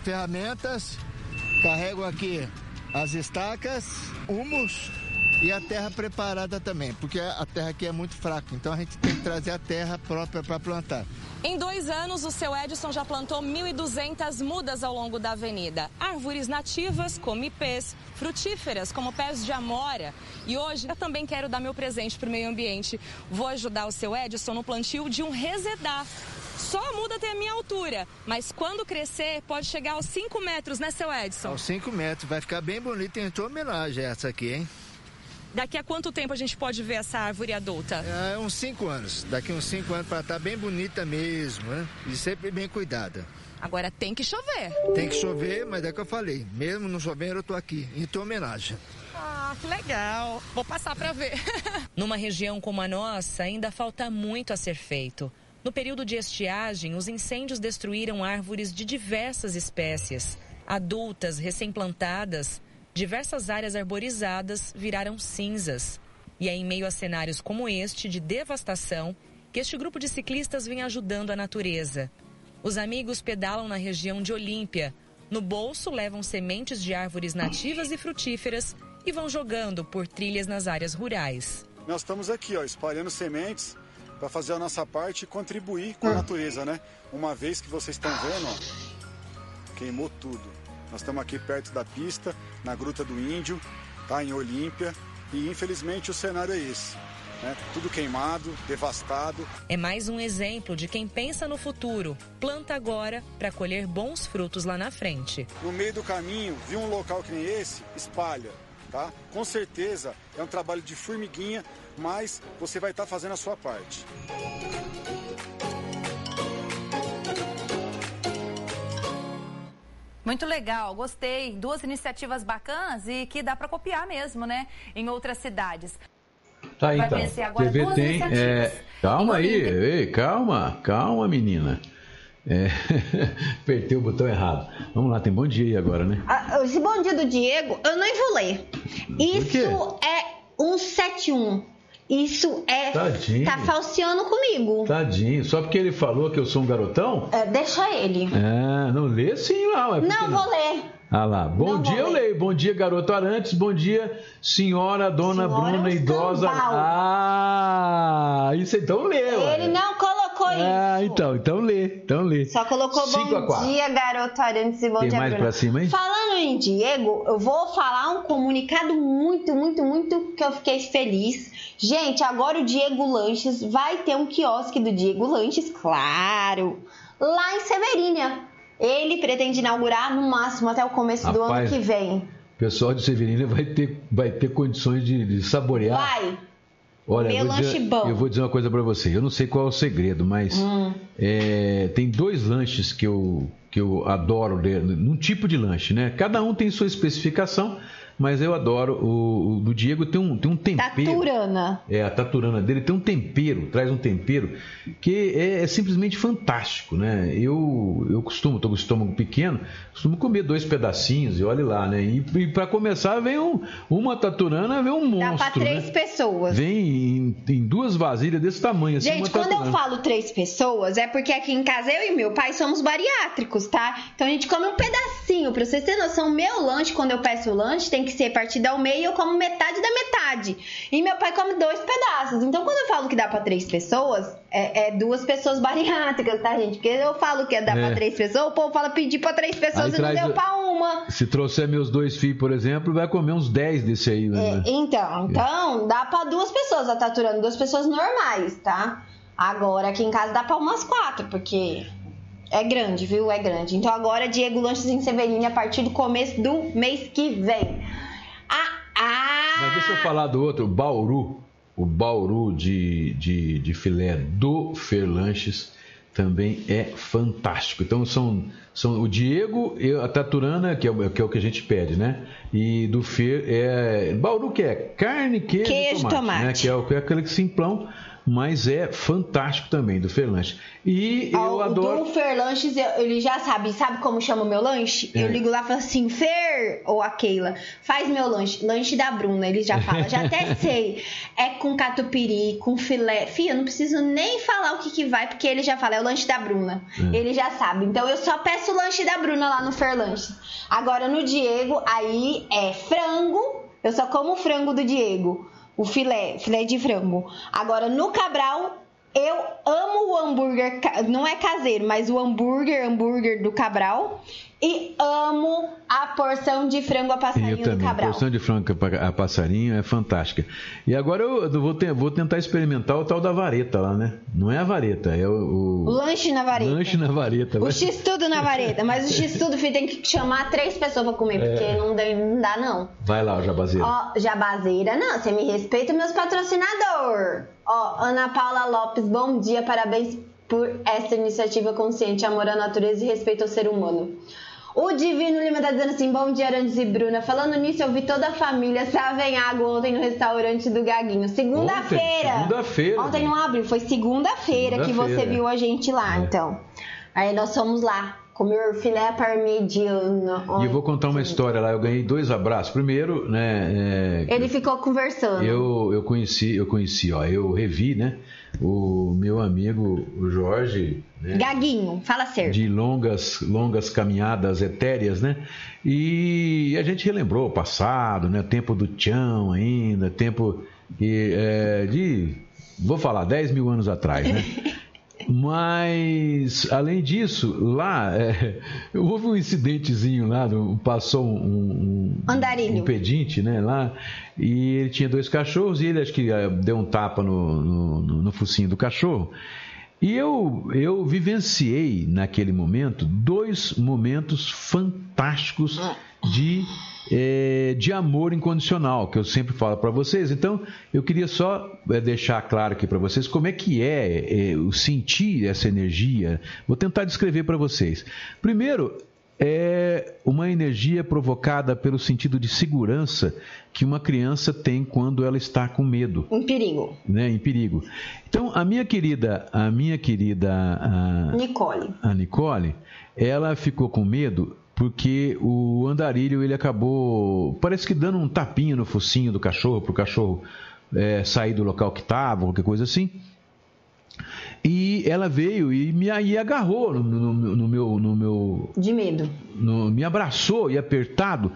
Ferramentas, carrego aqui as estacas, humus, e a terra preparada também, porque a terra aqui é muito fraca, então a gente tem que trazer a terra própria para plantar. Em dois anos, o seu Edson já plantou 1.200 mudas ao longo da avenida. Árvores nativas, como ipês, frutíferas, como pés de amora. E hoje eu também quero dar meu presente para o meio ambiente. Vou ajudar o seu Edson no plantio de um resedar. Só a muda tem a minha altura, mas quando crescer pode chegar aos 5 metros, né, seu Edson? Aos 5 metros, vai ficar bem bonito. Tem homenagem essa aqui, hein? Daqui a quanto tempo a gente pode ver essa árvore adulta? É, uns cinco anos. Daqui uns cinco anos para estar tá bem bonita mesmo, né? E sempre bem cuidada. Agora tem que chover. Tem que chover, mas é que eu falei. Mesmo não chovendo, eu tô aqui, em tua homenagem. Ah, que legal. Vou passar para ver. Numa região como a nossa, ainda falta muito a ser feito. No período de estiagem, os incêndios destruíram árvores de diversas espécies. Adultas, recém-plantadas, diversas áreas arborizadas viraram cinzas. E é em meio a cenários como este, de devastação, que este grupo de ciclistas vem ajudando a natureza. Os amigos pedalam na região de Olímpia. No bolso, levam sementes de árvores nativas e frutíferas e vão jogando por trilhas nas áreas rurais. Nós estamos aqui, ó, espalhando sementes para fazer a nossa parte e contribuir com a natureza, né? Uma vez que vocês estão vendo, ó, queimou tudo. Nós estamos aqui perto da pista, na Gruta do Índio, tá em Olímpia, e infelizmente o cenário é esse. Né? Tudo queimado, devastado. É mais um exemplo de quem pensa no futuro. Planta agora para colher bons frutos lá na frente. No meio do caminho, viu um local que nem esse, espalha. Tá? Com certeza é um trabalho de formiguinha mas você vai estar fazendo a sua parte. Muito legal, gostei. Duas iniciativas bacanas e que dá para copiar mesmo, né? Em outras cidades. Tá, Vai então. Agora TV tem. É... Calma aí, ei, calma, calma, menina. É... Apertei o botão errado. Vamos lá, tem bom dia aí agora, né? Ah, esse bom dia do Diego, eu nem vou ler. Isso é 171. Isso é. Tadinho. Tá falseando comigo. Tadinho. Só porque ele falou que eu sou um garotão? É, deixa ele. É, não lê sim, não. É não, não, vou ler. Ah lá. Bom não dia, eu leio. Bom dia, garoto Arantes. Bom dia, senhora Dona senhora Bruna, idosa. Ah, isso então leu. Ele não colocou ah, então, então lê, então lê. Só colocou bom dia, garoto Arantes e bom Tem dia, mais Bruna. pra cima, hein? Falando em Diego, eu vou falar um comunicado muito, muito, muito que eu fiquei feliz. Gente, agora o Diego Lanches vai ter um quiosque do Diego Lanches, claro, lá em Severínia. Ele pretende inaugurar no máximo até o começo Rapaz, do ano que vem. O pessoal de Severínia vai ter, vai ter condições de, de saborear. Vai Olha, eu vou, dizer, eu vou dizer uma coisa para você. Eu não sei qual é o segredo, mas hum. é, tem dois lanches que eu, que eu adoro num tipo de lanche, né? Cada um tem sua especificação mas eu adoro. O, o Diego tem um, tem um tempero. Taturana. É, a taturana dele tem um tempero, traz um tempero que é, é simplesmente fantástico, né? Eu, eu costumo, estou com o estômago pequeno, costumo comer dois pedacinhos e olhe lá, né? E, e para começar, vem um, uma taturana, vem um monstro. Dá para três né? pessoas. Vem em, em, duas vasilhas desse tamanho. Assim, gente, quando taturana. eu falo três pessoas, é porque aqui em casa eu e meu pai somos bariátricos, tá? Então a gente come um pedacinho. Pra vocês terem noção, meu lanche, quando eu peço o lanche, tem que ser partido ao meio, eu como metade da metade. E meu pai come dois pedaços. Então, quando eu falo que dá para três pessoas, é, é, duas pessoas bariátricas, tá, gente? Porque eu falo que é dá é. para três pessoas, o povo fala pedir para três pessoas aí e não deu para uma. Se trouxer meus dois filhos, por exemplo, vai comer uns dez desse aí, né? É, então, então, dá para duas pessoas, tá taturando duas pessoas normais, tá? Agora, aqui em casa dá para umas quatro, porque é grande, viu? É grande. Então agora Diego Lanches em Severino a partir do começo do mês que vem. Ah, ah! Mas deixa eu falar do outro, Bauru. O Bauru de, de, de filé do Ferlanches também é fantástico. Então são, são o Diego e a Taturana, que é, o, que é o que a gente pede, né? E do Fer é. Bauru que é carne, queijo, queijo tomate, tomate. Né? Que é, que é aquele simplão mas é fantástico também do Ferlanche. E eu adoro. Do Ferlanches, ele já sabe, sabe como chama o meu lanche? É. Eu ligo lá e falo assim: Fer ou a Keila, faz meu lanche, lanche da Bruna. Ele já fala, já até sei. É com catupiry, com filé. Fia, eu não preciso nem falar o que, que vai, porque ele já fala, é o lanche da Bruna. É. Ele já sabe. Então eu só peço o lanche da Bruna lá no Ferlanches. Agora no Diego, aí é frango. Eu só como o frango do Diego o filé, filé de frango. Agora, no Cabral, eu amo o hambúrguer, não é caseiro, mas o hambúrguer, hambúrguer do Cabral. E amo a porção de frango a passarinho eu também. do Cabral. A porção de frango a passarinho é fantástica. E agora eu vou, ter, vou, tentar experimentar o tal da vareta lá, né? Não é a vareta, é o. O, lanche na vareta. Lanche na vareta. O x-tudo na vareta. Mas o x-tudo, filho, tem que chamar três pessoas pra comer, porque é. não, dá, não dá, não. Vai lá, jabazeira. Ó, jabazeira, não. Você me respeita, meus patrocinadores. Ó, Ana Paula Lopes, bom dia, parabéns por essa iniciativa consciente, amor à natureza e respeito ao ser humano. O Divino Lima tá dizendo assim: bom dia, Arandes e Bruna. Falando nisso, eu vi toda a família Savem Água ontem no restaurante do Gaguinho. Segunda-feira. Segunda-feira. Ontem não abriu, foi segunda-feira segunda que você viu a gente lá, é. então. Aí nós fomos lá comer filé parmegiana. E eu vou contar uma história lá. Eu ganhei dois abraços. Primeiro, né? É, Ele ficou conversando. Eu, eu conheci, eu conheci, ó. Eu revi, né? O meu amigo o Jorge. Né, Gaguinho, fala certo. De longas, longas caminhadas etéreas, né? E a gente relembrou o passado, né? Tempo do Tchão ainda, tempo de, é, de vou falar, 10 mil anos atrás, né? Mas, além disso, lá, é, houve um incidentezinho lá, passou um, um, um pedinte, né, lá, e ele tinha dois cachorros e ele acho que é, deu um tapa no, no, no focinho do cachorro. E eu, eu vivenciei naquele momento dois momentos fantásticos de é, de amor incondicional, que eu sempre falo para vocês. Então, eu queria só é, deixar claro aqui para vocês como é que é, é o sentir essa energia. Vou tentar descrever para vocês. Primeiro, é uma energia provocada pelo sentido de segurança que uma criança tem quando ela está com medo. Em perigo. Né, em perigo. Então, a minha querida, a minha querida a, Nicole. A Nicole, ela ficou com medo porque o andarilho ele acabou, parece que dando um tapinha no focinho do cachorro para o cachorro é, sair do local que estava, qualquer coisa assim. E ela veio e me e agarrou no, no, no, meu, no meu. De medo. No, me abraçou e apertado,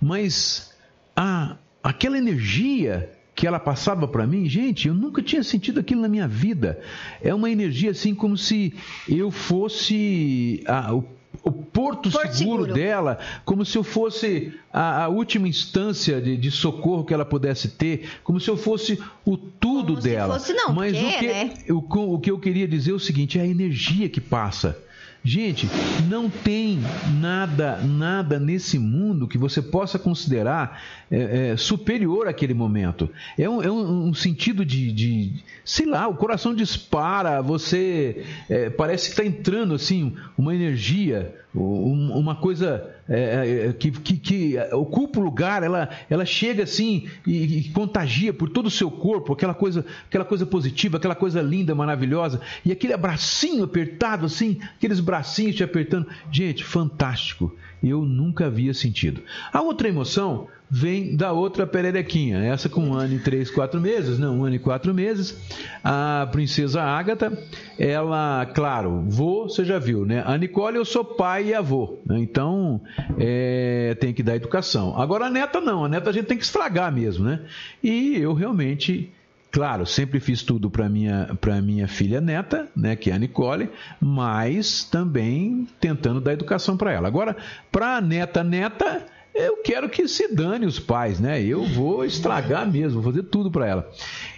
mas a, aquela energia que ela passava para mim, gente, eu nunca tinha sentido aquilo na minha vida. É uma energia assim como se eu fosse a, o o porto, porto seguro, seguro, dela, como se eu fosse a, a última instância de, de, socorro que ela pudesse ter, como se eu fosse o tudo como dela. Se fosse, não, Mas porque, o, que, né? o, o que eu queria dizer é o seguinte: é a energia que passa. Gente, não tem nada, nada nesse mundo que você possa considerar é, é, superior àquele momento. É um, é um, um sentido de, de, sei lá, o coração dispara, você é, parece que está entrando assim uma energia, uma coisa é, é, que, que, que, ocupa o lugar, ela, ela chega assim e, e, contagia por todo o seu corpo, aquela coisa, aquela coisa positiva, aquela coisa linda, maravilhosa, e aquele abracinho apertado assim, aqueles bracinhos te apertando. Gente, fantástico. Eu nunca havia sentido. A outra emoção vem da outra pererequinha, essa com um ano e três, quatro meses, não, um ano e quatro meses. A princesa Ágata, ela, claro, vô, você já viu, né? A Nicole, eu sou pai e avô, né? então é, tem que dar educação. Agora a neta não, a neta a gente tem que estragar mesmo, né? E eu realmente Claro, sempre fiz tudo para minha para minha filha neta, né, que é a Nicole, mas também tentando dar educação para ela. Agora, para a neta neta, eu quero que se dane os pais, né? Eu vou estragar mesmo, vou fazer tudo para ela.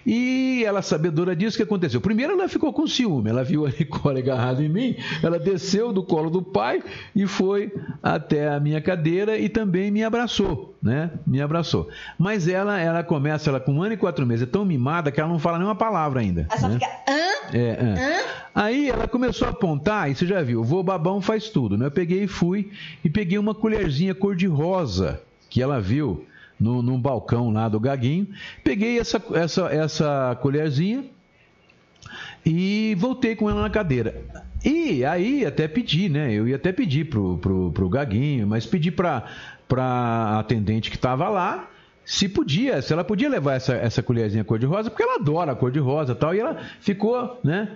E ela, sabedora disso, o que aconteceu? Primeiro, ela ficou com ciúme. Ela viu a Nicole agarrada em mim, ela desceu do colo do pai e foi até a minha cadeira e também me abraçou, né? Me abraçou. Mas ela, ela começa, ela com um ano e quatro meses, é tão mimada que ela não fala nenhuma palavra ainda. Ela só né? fica, hã? É, hã? Aí ela começou a apontar, e você já viu, vô babão faz tudo, né? Eu peguei e fui e peguei uma colherzinha cor-de-rosa que ela viu no, num balcão lá do Gaguinho. Peguei essa, essa, essa colherzinha e voltei com ela na cadeira. E aí até pedi, né? Eu ia até pedir pro, pro, pro Gaguinho, mas pedi para a atendente que estava lá se podia, se ela podia levar essa, essa colherzinha cor-de-rosa, porque ela adora a cor-de-rosa tal, e ela ficou, né?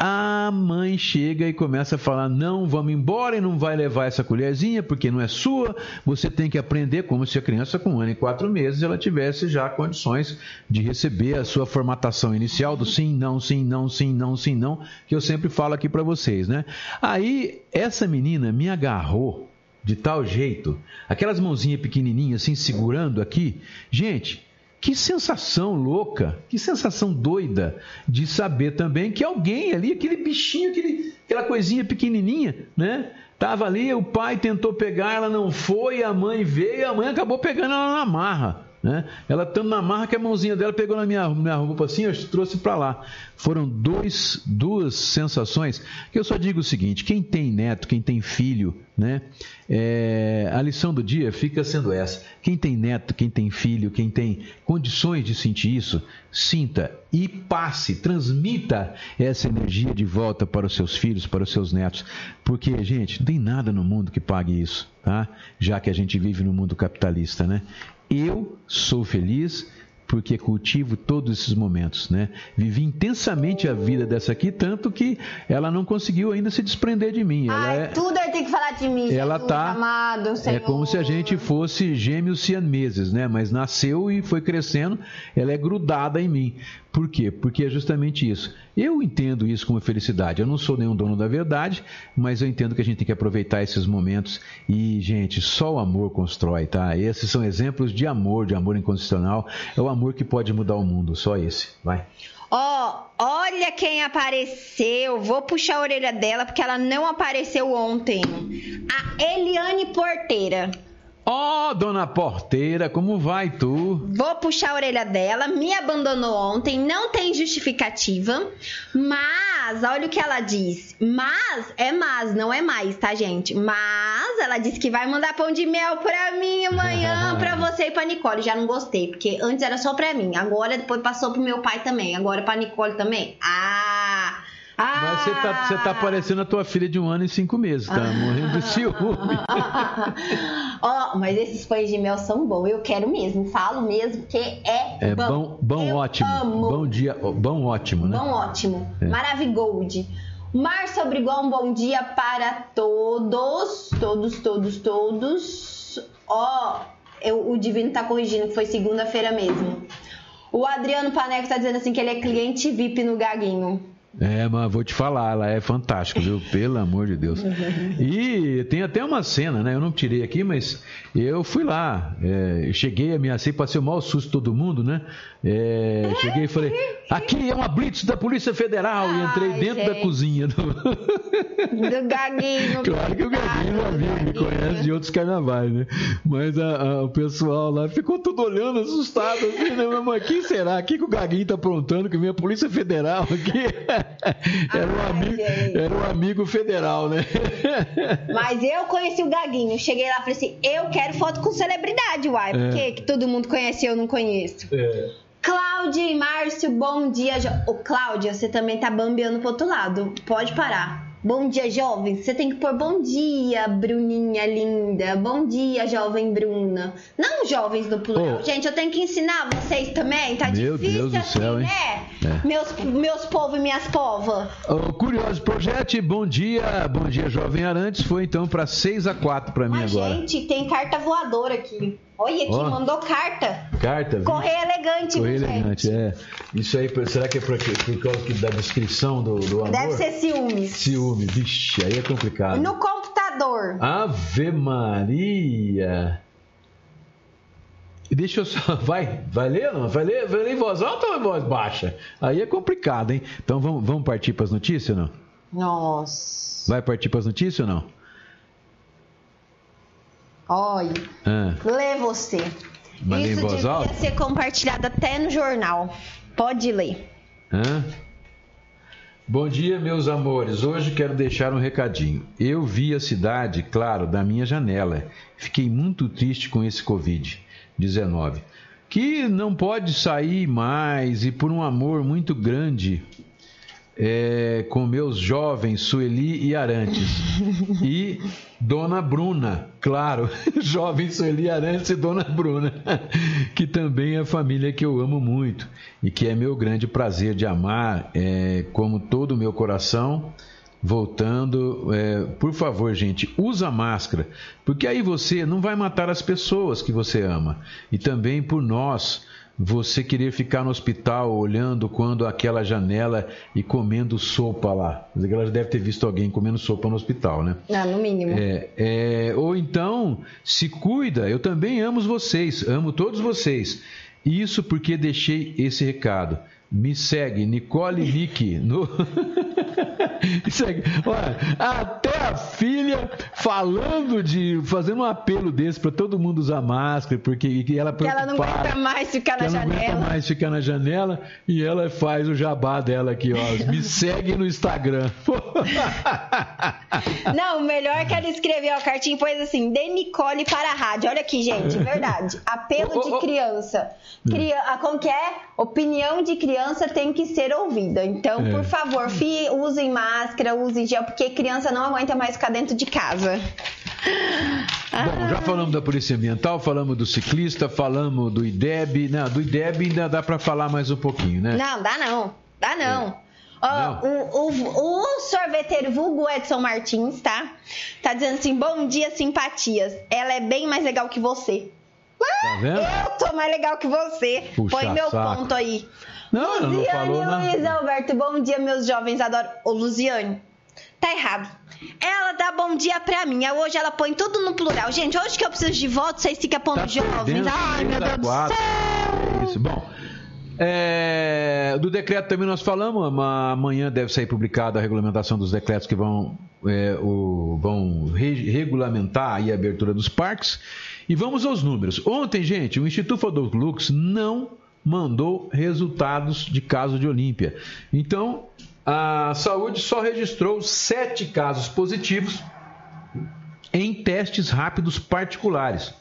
A mãe chega e começa a falar: não, vamos embora e não vai levar essa colherzinha porque não é sua. Você tem que aprender como se a criança com um ano e quatro meses ela tivesse já condições de receber a sua formatação inicial do sim, não, sim, não, sim, não, sim, não, que eu sempre falo aqui para vocês, né? Aí essa menina me agarrou de tal jeito, aquelas mãozinhas pequenininhas assim segurando aqui. Gente, que sensação louca, que sensação doida de saber também que alguém ali, aquele bichinho, aquele, aquela coisinha pequenininha, né? Tava ali, o pai tentou pegar, ela não foi, a mãe veio, a mãe acabou pegando ela na marra. Né? Ela estando na marra que a mãozinha dela pegou na minha, minha roupa assim, eu trouxe para lá. Foram dois, duas sensações que eu só digo o seguinte: quem tem neto, quem tem filho, né? É, a lição do dia fica sendo essa: quem tem neto, quem tem filho, quem tem condições de sentir isso, sinta e passe, transmita essa energia de volta para os seus filhos, para os seus netos, porque gente, não tem nada no mundo que pague isso, tá? Já que a gente vive no mundo capitalista, né? Eu sou feliz porque cultivo todos esses momentos, né? Vivi intensamente a vida dessa aqui, tanto que ela não conseguiu ainda se desprender de mim. Ela Ai, é, tudo aí tem que falar de mim. ela Jesus tá amado, é Senhor. como se a gente fosse gêmeos siameses, né? Mas nasceu e foi crescendo, ela é grudada em mim. Por quê? Porque é justamente isso. Eu entendo isso como felicidade. Eu não sou nenhum dono da verdade, mas eu entendo que a gente tem que aproveitar esses momentos e, gente, só o amor constrói, tá? Esses são exemplos de amor, de amor incondicional. É o amor que pode mudar o mundo, só esse. Vai. Ó, olha quem apareceu. Vou puxar a orelha dela porque ela não apareceu ontem. A Eliane Porteira. Ó, dona porteira, como vai tu? Vou puxar a orelha dela. Me abandonou ontem. Não tem justificativa. Mas, olha o que ela diz. Mas, é mas, não é mais, tá, gente? Mas, ela disse que vai mandar pão de mel pra mim amanhã, pra você e pra Nicole. Já não gostei, porque antes era só pra mim. Agora, depois passou pro meu pai também. Agora pra Nicole também. Ah! Ah! Mas você tá, você tá parecendo a tua filha de um ano e cinco meses, tá? Morrendo de ciúme. Ó, mas esses pães de mel são bons. Eu quero mesmo. Falo mesmo que é, É bom, bom Eu ótimo. amo. Bom dia, bom ótimo, né? Bom, ótimo. É. Maravigold. Márcio Obrigou, um bom dia para todos. Todos, todos, todos. Ó, eu- o Divino tá corrigindo que foi segunda-feira mesmo. O Adriano Paneco tá dizendo assim que ele é cliente VIP no Gaguinho. É, mas vou te falar, ela é fantástica, viu? Pelo amor de Deus. E tem até uma cena, né? Eu não tirei aqui, mas eu fui lá. É, cheguei, ameacei, passei o maior susto todo mundo, né? É, cheguei e falei: aqui é uma blitz da Polícia Federal. e entrei Ai, dentro da gente. cozinha. Do... Do Gaguinho. Claro que o Gaguinho já viu, me conhece de outros carnavais, né? Mas a- a- o pessoal lá ficou tudo olhando, assustado, assim, né? Mas quem será? O que, que o Gaguinho tá aprontando? Que vem a Polícia Federal aqui. Era um, amigo, era um amigo federal, né? Mas eu conheci o Gaguinho. Cheguei lá e falei assim: eu quero foto com celebridade, uai. Por É. que que todo mundo conhece e eu não conheço? Cláudia e Márcio, bom dia. Ô, Cláudia, você também tá bambeando pro outro lado. Pode parar. Bom dia, jovens. Você tem que pôr bom dia, Bruninha linda. Bom dia, jovem Bruna. Não jovens no plural. Ô. Gente, eu tenho que ensinar vocês também. Tá Meu difícil Deus do assim, céu, hein? né? É. Meus, meus povos e minhas povas. O Curioso Project, bom dia, bom dia, Jovem Arantes. Foi então para 6 a 4 para mim Mas, agora. gente, tem carta voadora aqui. Olha aqui, Ó. mandou carta. Carta, viu? Correio elegante, Correio viu, elegante, é. Isso aí, será que é por, por causa que- da descrição do, do amor? Deve ser ciúmes. Ciúme, vixe, aí é complicado. No computador. Ave Maria. Deixa eu só. Vai, vai ler, não? Vai ler, vai ler em voz alta ou em voz baixa? Aí é complicado, hein? Então vamos, vamos partir para as notícias ou não? Nossa. Vai partir para as notícias ou não? Olha. Ah, Lê você. Mas Isso devia alta? ser compartilhado até no jornal. Pode ler. hã? Bom dia, meus amores. Hoje quero deixar um recadinho. Eu vi a cidade, claro, da minha janela. Fiquei muito triste com esse Covid-19. Que não pode sair mais e por um amor muito grande é, com meus jovens Sueli e Arantes. E Dona Bruna, claro, jovem Sueli Arantes e Dona Bruna, que também é a família que eu amo muito e que é meu grande prazer de amar, é, como todo o meu coração. Voltando, é, por favor, gente, usa máscara, porque aí você não vai matar as pessoas que você ama. E também por nós, você querer ficar no hospital olhando quando aquela janela e comendo sopa lá. Ela deve ter visto alguém comendo sopa no hospital, né? Não, no mínimo. É, é, ou então, se cuida, eu também amo vocês, amo todos vocês. Isso porque deixei esse recado. Me segue, Nicole Nick, no. Segue. Olha, até a filha falando de. fazendo um apelo desse para todo mundo usar máscara, porque ela Que ela não aguenta mais ficar na ela janela. Não aguenta mais ficar na janela e ela faz o jabá dela aqui, ó. Me segue no Instagram. Não, o melhor é que ela escreveu a cartinha e pôs assim: de Nicole para a rádio. Olha aqui, gente, verdade. Apelo de criança. Cria... ah, Como que é? Opinião de criança tem que ser ouvida. Então, É. por favor, usem máscara, usem gel, porque criança não aguenta mais ficar dentro de casa. Bom, já falamos da Polícia Ambiental, falamos do ciclista, falamos do IDEB. Não, do IDEB ainda dá para falar mais um pouquinho, né? Não, dá não. Dá não. Ó, O, o, o sorveteiro vulgo Edson Martins, tá? Tá dizendo assim, bom dia, simpatias. Ela é bem mais legal que você. Tá vendo? Eu tô mais legal que você. Puxa Põe meu saco. ponto aí. Não, ela não Luziane falou nada. Luiz Alberto, bom dia, meus jovens. Adoro. Ô, Luziane, tá errado. Ela dá bom dia pra mim. Hoje ela põe tudo no plural. Gente, hoje que eu preciso de voto, vocês ficam pondo jovens. Tá Perdendo Ai, meu Deus do quatro. céu. É Isso, bom. É, do decreto também nós falamos, ama- amanhã deve sair publicada a regulamentação dos decretos que vão, é, o- vão re- regulamentar a abertura dos parques. E vamos aos números. Ontem, gente, o Instituto Adolfo Lux não mandou resultados de caso de Olímpia. Então, a saúde só registrou sete casos positivos em testes rápidos particulares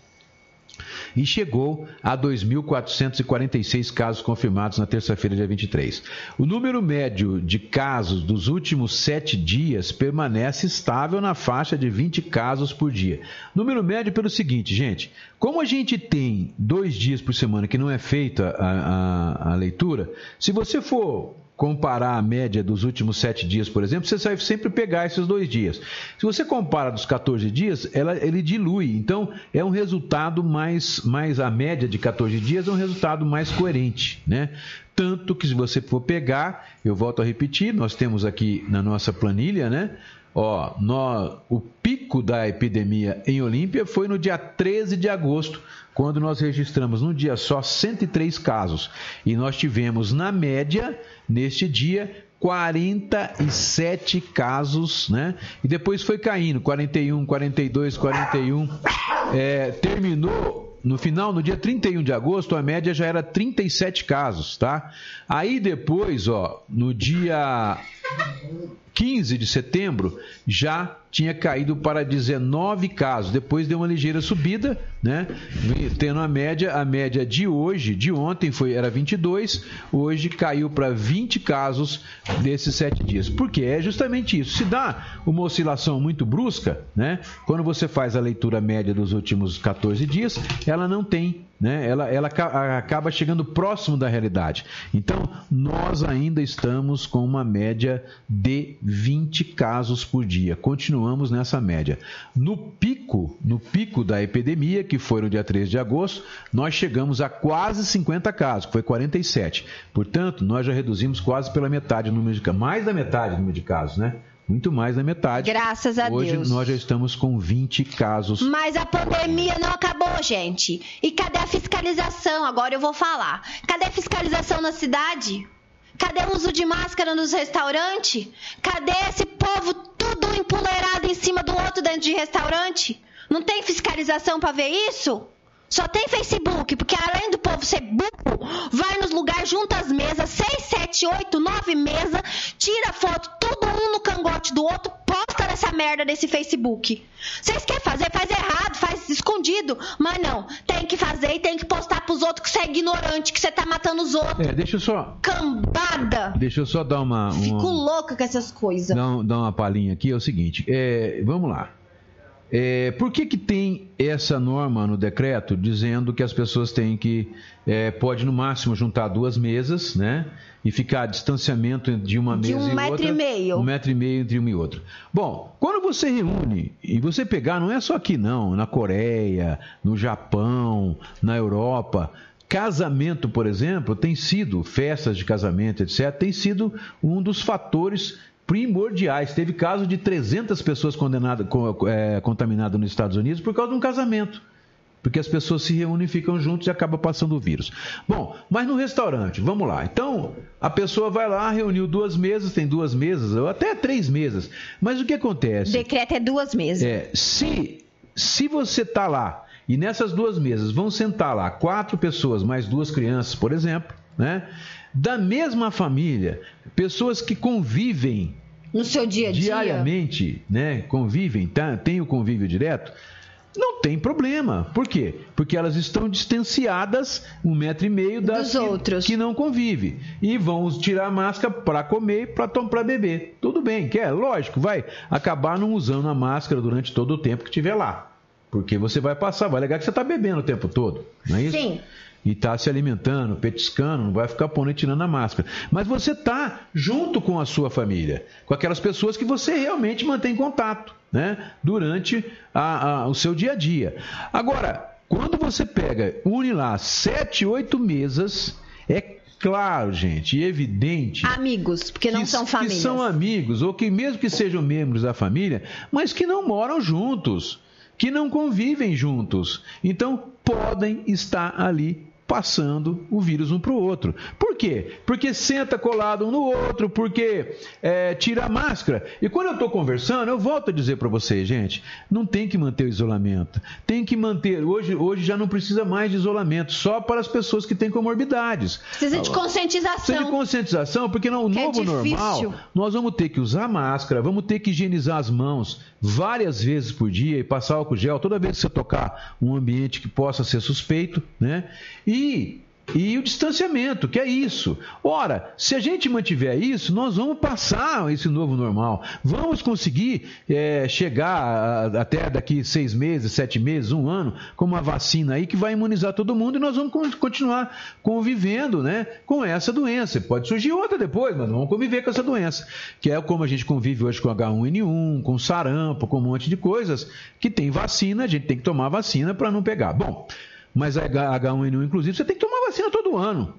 e chegou a 2.446 casos confirmados na terça-feira, dia 23. O número médio de casos dos últimos sete dias permanece estável na faixa de 20 casos por dia. Número médio pelo seguinte, gente: como a gente tem dois dias por semana que não é feita a, a- a leitura, se você for comparar a média dos últimos sete dias, por exemplo, você vai sempre pegar esses dois dias. Se você compara dos 14 dias, ela, ele dilui. Então, é um resultado mais, mais. A média de 14 dias é um resultado mais coerente, né? Tanto que, se você for pegar, eu volto a repetir, nós temos aqui na nossa planilha, né? Ó, nó- o pico da epidemia em Olímpia foi no dia 13 de agosto, quando nós registramos num dia só 103 casos. E nós tivemos, na média, neste dia, 47 casos, né? E depois foi caindo, 41, 42, 41. É, terminou no final, no dia 31 de agosto, a média já era 37 casos, tá? Aí depois, ó, no dia 15 de setembro, já tinha caído para 19 casos. Depois deu uma ligeira subida, né? Tendo a média, a média de hoje, de ontem foi era 22, hoje caiu para 20 casos desses sete dias. Por quê? É justamente isso. Se dá uma oscilação muito brusca, né? Quando você faz a leitura média dos últimos 14 dias, ela não tem né? Ela, ela aca- acaba chegando próximo da realidade. Então, nós ainda estamos com uma média de 20 casos por dia. Continuamos nessa média. No pico, no pico da epidemia, que foi no dia 13 de agosto, nós chegamos a quase 50 casos, que foi 47. Portanto, nós já reduzimos quase pela metade o número de casos, mais da metade o número de casos, né? Muito mais da metade. Graças a Hoje Deus. nós já estamos com 20 casos Mas a pandemia não acabou, gente. E cadê a fiscalização? Agora eu vou falar. Cadê a fiscalização na cidade? Cadê o uso de máscara nos restaurantes? Cadê esse povo tudo empoleirado em cima do outro dentro de restaurante? Não tem fiscalização pra ver isso? Só tem Facebook, porque além do povo ser burro, vai nos lugares, junta as mesas, 6, 7, 8, 9 mesas, tira foto, todo um no cangote do outro, posta nessa merda desse Facebook. Vocês querem fazer? Faz errado, faz escondido. Mas não, tem que fazer e tem que postar pros outros que você é ignorante, que você tá matando os outros. É, deixa eu só, Cambada! deixa eu só dar uma, uma- Fico louca com essas coisas. um- dar uma palhinha aqui. É o seguinte, é, vamos lá. É, por que, que tem essa norma no decreto dizendo que as pessoas têm que é, pode no máximo juntar duas mesas, né, e ficar a distanciamento de uma De mesa um e metro outra, e meio. um metro e meio entre uma e outra. Bom, quando você reúne e você pegar, não é só aqui não, na Coreia, no Japão, na Europa, Casamento, por exemplo, tem sido, festas de casamento, etc., tem sido um dos fatores primordiais. Teve caso de 300 pessoas condenadas, é, contaminadas nos Estados Unidos por causa de um casamento. Porque as pessoas se reúnem, ficam juntos e acaba passando o vírus. Bom, mas no restaurante, vamos lá. Então, a pessoa vai lá, reuniu duas mesas, tem duas mesas, ou até três mesas. Mas o que acontece? Decreto é duas mesas. É, se, se você está lá e nessas duas mesas vão sentar lá quatro pessoas mais duas crianças, por exemplo, né? Da mesma família, pessoas que convivem no seu dia a dia diariamente, né? Convivem, tá? tem o convívio direto. Não tem problema. Por quê? Porque elas estão distanciadas um metro e meio das Dos outros. que não convive. E vão tirar a máscara para comer e para beber. Tudo bem, quer? Lógico, vai acabar não usando a máscara durante todo o tempo que estiver lá. Porque você vai passar, vai alegar que você está bebendo o tempo todo, não é isso? Sim. E está se alimentando, petiscando, não vai ficar pondo e tirando a máscara. Mas você está junto com a sua família, com aquelas pessoas que você realmente mantém contato, né? Durante a, a, o seu dia a dia. Agora, quando você pega, une lá sete, oito mesas, é claro, gente, e evidente. Amigos, porque não que, são famílias. Que são amigos, ou que mesmo que sejam membros da família, mas que não moram juntos que não convivem juntos. Então, podem estar ali passando o vírus um para o outro. Por quê? Porque senta colado um no outro, porque é, tira a máscara. E quando eu estou conversando, eu volto a dizer para vocês, gente, não tem que manter o isolamento. Tem que manter. Hoje, hoje já não precisa mais de isolamento, só para as pessoas que têm comorbidades. Precisa de conscientização. Precisa de conscientização, porque no é novo normal, difícil. nós vamos ter que usar máscara, vamos ter que higienizar as mãos várias vezes por dia e passar álcool gel toda vez que você tocar um ambiente que possa ser suspeito, né? E e o distanciamento, que é isso. Ora, se a gente mantiver isso, nós vamos passar esse novo normal. Vamos conseguir é, chegar até daqui seis meses, sete meses, um ano, com uma vacina aí que vai imunizar todo mundo e nós vamos con- continuar convivendo né, com essa doença. Pode surgir outra depois, mas vamos conviver com essa doença. Que é como a gente convive hoje com H1N1, com sarampo, com um monte de coisas que tem vacina, a gente tem que tomar vacina para não pegar. Bom, mas a H1N1, inclusive, você tem que tomar vacina todo ano.